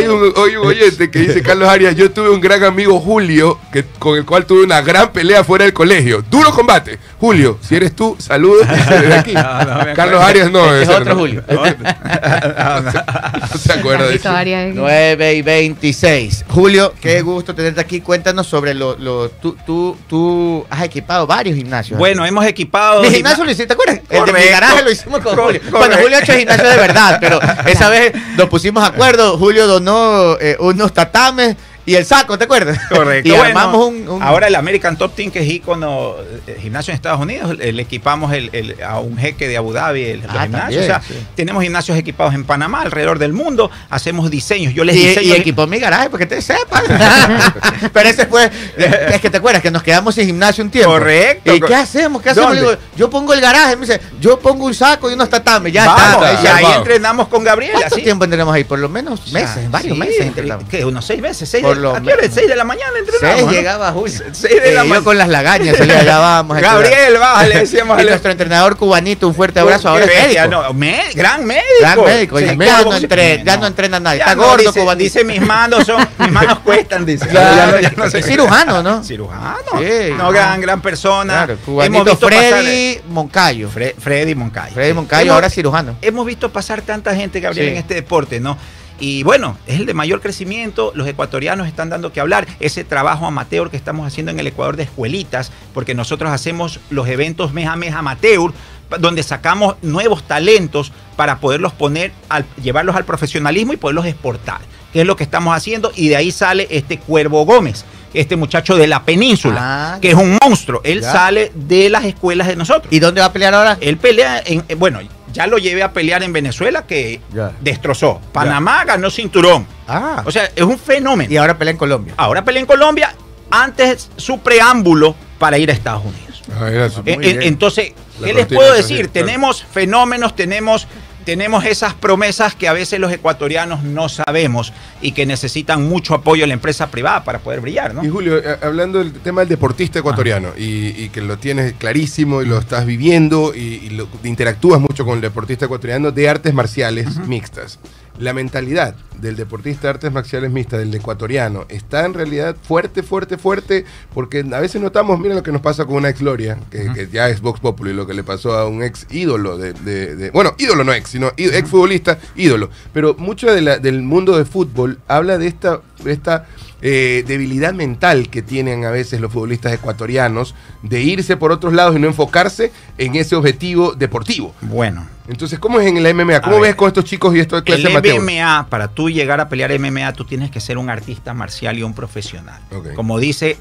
un, hay un oyente que dice Carlos Arias, yo tuve un gran amigo Julio, que, con el cual tuve una gran pelea fuera del colegio. Duro combate. Julio, si eres tú, saludos desde aquí. [laughs] No, no. Carlos Arias no, Este es otro. Julio. No [laughs] se acuerda de eso. Arias. 9 y 26. Julio, qué gusto tenerte aquí. Cuéntanos sobre lo... lo tú, tú, tú has equipado varios gimnasios. Bueno, hemos equipado. Mi gimnasio lo hiciste, ¿te acuerdas? El de mi garaje lo hicimos con Julio. Bueno, correcto. Julio ha hecho gimnasio de verdad, pero esa vez nos pusimos de acuerdo. Julio donó eh, unos tatames y el saco, ¿te acuerdas? [laughs] Correcto. Y Bueno, armamos un, un- Ahora el American Top Team, que es ícono eh, gimnasio en Estados Unidos, le equipamos el- el- a un jeque de Abu Dhabi el, Ah, gimnasios. también, o sea, sí. tenemos gimnasios equipados en Panamá, alrededor del mundo. Hacemos diseños. Yo les y, diseño. y equipó mi garaje porque te sepas. [laughs] Pero ese fue. Es que te acuerdas que nos quedamos sin gimnasio un tiempo. Correcto. ¿Y qué hacemos? ¿Qué hacemos? Yo pongo el garaje. Me dice, yo pongo un saco y unos tatames. Ya Vamos, está. y ya ahí vamos. entrenamos con Gabriela. ¿Cuánto ¿sí? tiempo entrenamos ahí? Por lo menos meses, varios Sí, meses entrenamos. ¿Qué? ¿Unos seis meses? Seis Por lo ¿A qué hora? menos. ¿Seis de la mañana entrenamos? Seis ¿no? llegaba Julio. Seis de la Eh, yo mañana. con las lagañas vamos. a entrenar. Gabriel, baja, le decíamos [laughs] Y nuestro entrenador cubanito, un fuerte abrazo. Ahora es médico. no, me- gran médico. Gran médico. Sí, ya, claro, no sí. entre- ya no entrena nadie. Ya Está gordo, dice, cubanito. dice mis manos son, mis manos cuestan, dice. [laughs] Claro, Ya ya sé. es cirujano, ¿no? Cirujano. Sí. No, gran, gran persona. Claro, cubanito visto pasar- Freddy Moncayo. Fre- Freddy Moncayo. Freddy Moncayo, Hemos- ahora cirujano. Hemos visto pasar tanta gente, Gabriel, en este deporte, ¿no? Y bueno, es el de mayor crecimiento, los ecuatorianos están dando que hablar, ese trabajo amateur que estamos haciendo en el Ecuador de escuelitas, porque nosotros hacemos los eventos mes a mes amateur, donde sacamos nuevos talentos para poderlos poner, al, llevarlos al profesionalismo y poderlos exportar, que es lo que estamos haciendo, y de ahí sale este Cuervo Gómez, este muchacho de la península, Ah, que es un monstruo, él Ya. sale de las escuelas de nosotros. ¿Y dónde va a pelear ahora? Él pelea en, eh, bueno, ya lo llevé a pelear en Venezuela que Ya. destrozó. Panamá ganó cinturón. Ah, O sea, es un fenómeno. y ahora pelea en Colombia. Ahora pelea en Colombia, antes su preámbulo para ir a Estados Unidos. Ah, era Eh, eh, bien. entonces, La ¿qué les puedo de decir? Claro. Tenemos fenómenos, tenemos, tenemos esas promesas que a veces los ecuatorianos no sabemos y que necesitan mucho apoyo de la empresa privada para poder brillar, ¿no? Y Julio, eh, hablando del tema del deportista ecuatoriano y, y que lo tienes clarísimo y lo estás viviendo y, y lo- interactúas mucho con el deportista ecuatoriano de artes marciales mixtas. La mentalidad del deportista de artes marciales mixtas, del ecuatoriano, está en realidad fuerte, fuerte, fuerte, porque a veces notamos, mira lo que nos pasa con una ex Gloria, que, que ya es Vox Populi, lo que le pasó a un ex ídolo de, de- de- bueno, ídolo no ex, sino ex futbolista, ídolo. Pero mucho de la- del mundo de fútbol habla de esta, de esta eh, debilidad mental que tienen a veces los futbolistas ecuatorianos de irse por otros lados y no enfocarse en ese objetivo deportivo. Bueno, Entonces, ¿cómo es en el MMA? ¿Cómo A ves ver. con estos chicos y esto de clase el? MMA, para tú llegar a pelear MMA, tú tienes que ser un artista marcial y un profesional. Como dice,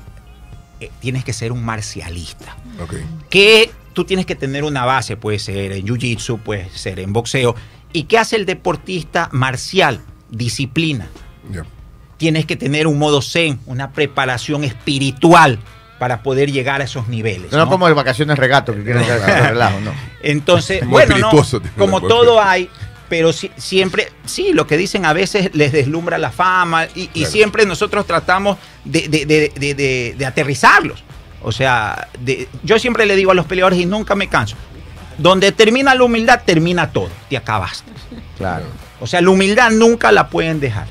eh, tienes que ser un marcialista. Ok. Que tú tienes que tener una base, puede ser en jiu-jitsu, puede ser en boxeo. ¿Y qué hace el deportista marcial? Disciplina. Ya. Tienes que tener un modo zen, una preparación espiritual para poder llegar a esos niveles. No, ¿no? como de vacaciones regato, que quieren relajo, no. Entonces, bueno, no, como todo hay, pero si- siempre, sí, lo que dicen a veces les deslumbra la fama y, y Claro. siempre nosotros tratamos de, de- de- de- de- de aterrizarlos. O sea, de- yo siempre le digo a los peleadores y nunca me canso, donde termina la humildad, termina todo, te acabaste. Claro. O sea, la humildad nunca la pueden dejar.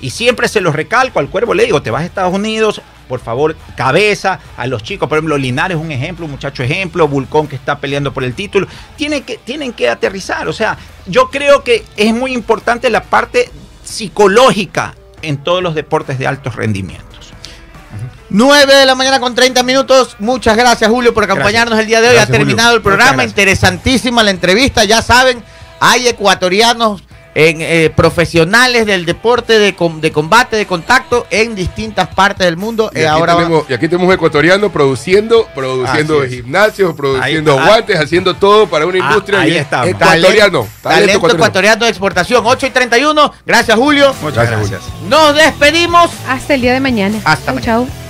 Y siempre se los recalco al cuervo, le digo, te vas a Estados Unidos, por favor, cabeza, a los chicos, por ejemplo, Linares es un ejemplo, un muchacho ejemplo, Vulcón que está peleando por el título, tienen que, tienen que aterrizar. O sea, yo creo que es muy importante la parte psicológica en todos los deportes de altos rendimientos. 9 de la mañana con 30 minutos. Muchas gracias, Julio, por acompañarnos el día de hoy. Gracias, ha terminado Julio. el programa. Interesantísima la entrevista. Ya saben, hay ecuatorianos en, eh, profesionales del deporte de, com- de combate, de contacto en distintas partes del mundo. Y Eh, aquí, ahora tenemos, y aquí tenemos ecuatorianos produciendo, produciendo gimnasios, produciendo Ahí- guantes, haciendo todo para una Ah, industria ahí está. ecuatoriano. talento, ecuatoriano de exportación. 8 y 31. Gracias, Julio. Muchas Gracias, gracias. Nos despedimos. Hasta el día de mañana. Hasta Chau, mañana. chau.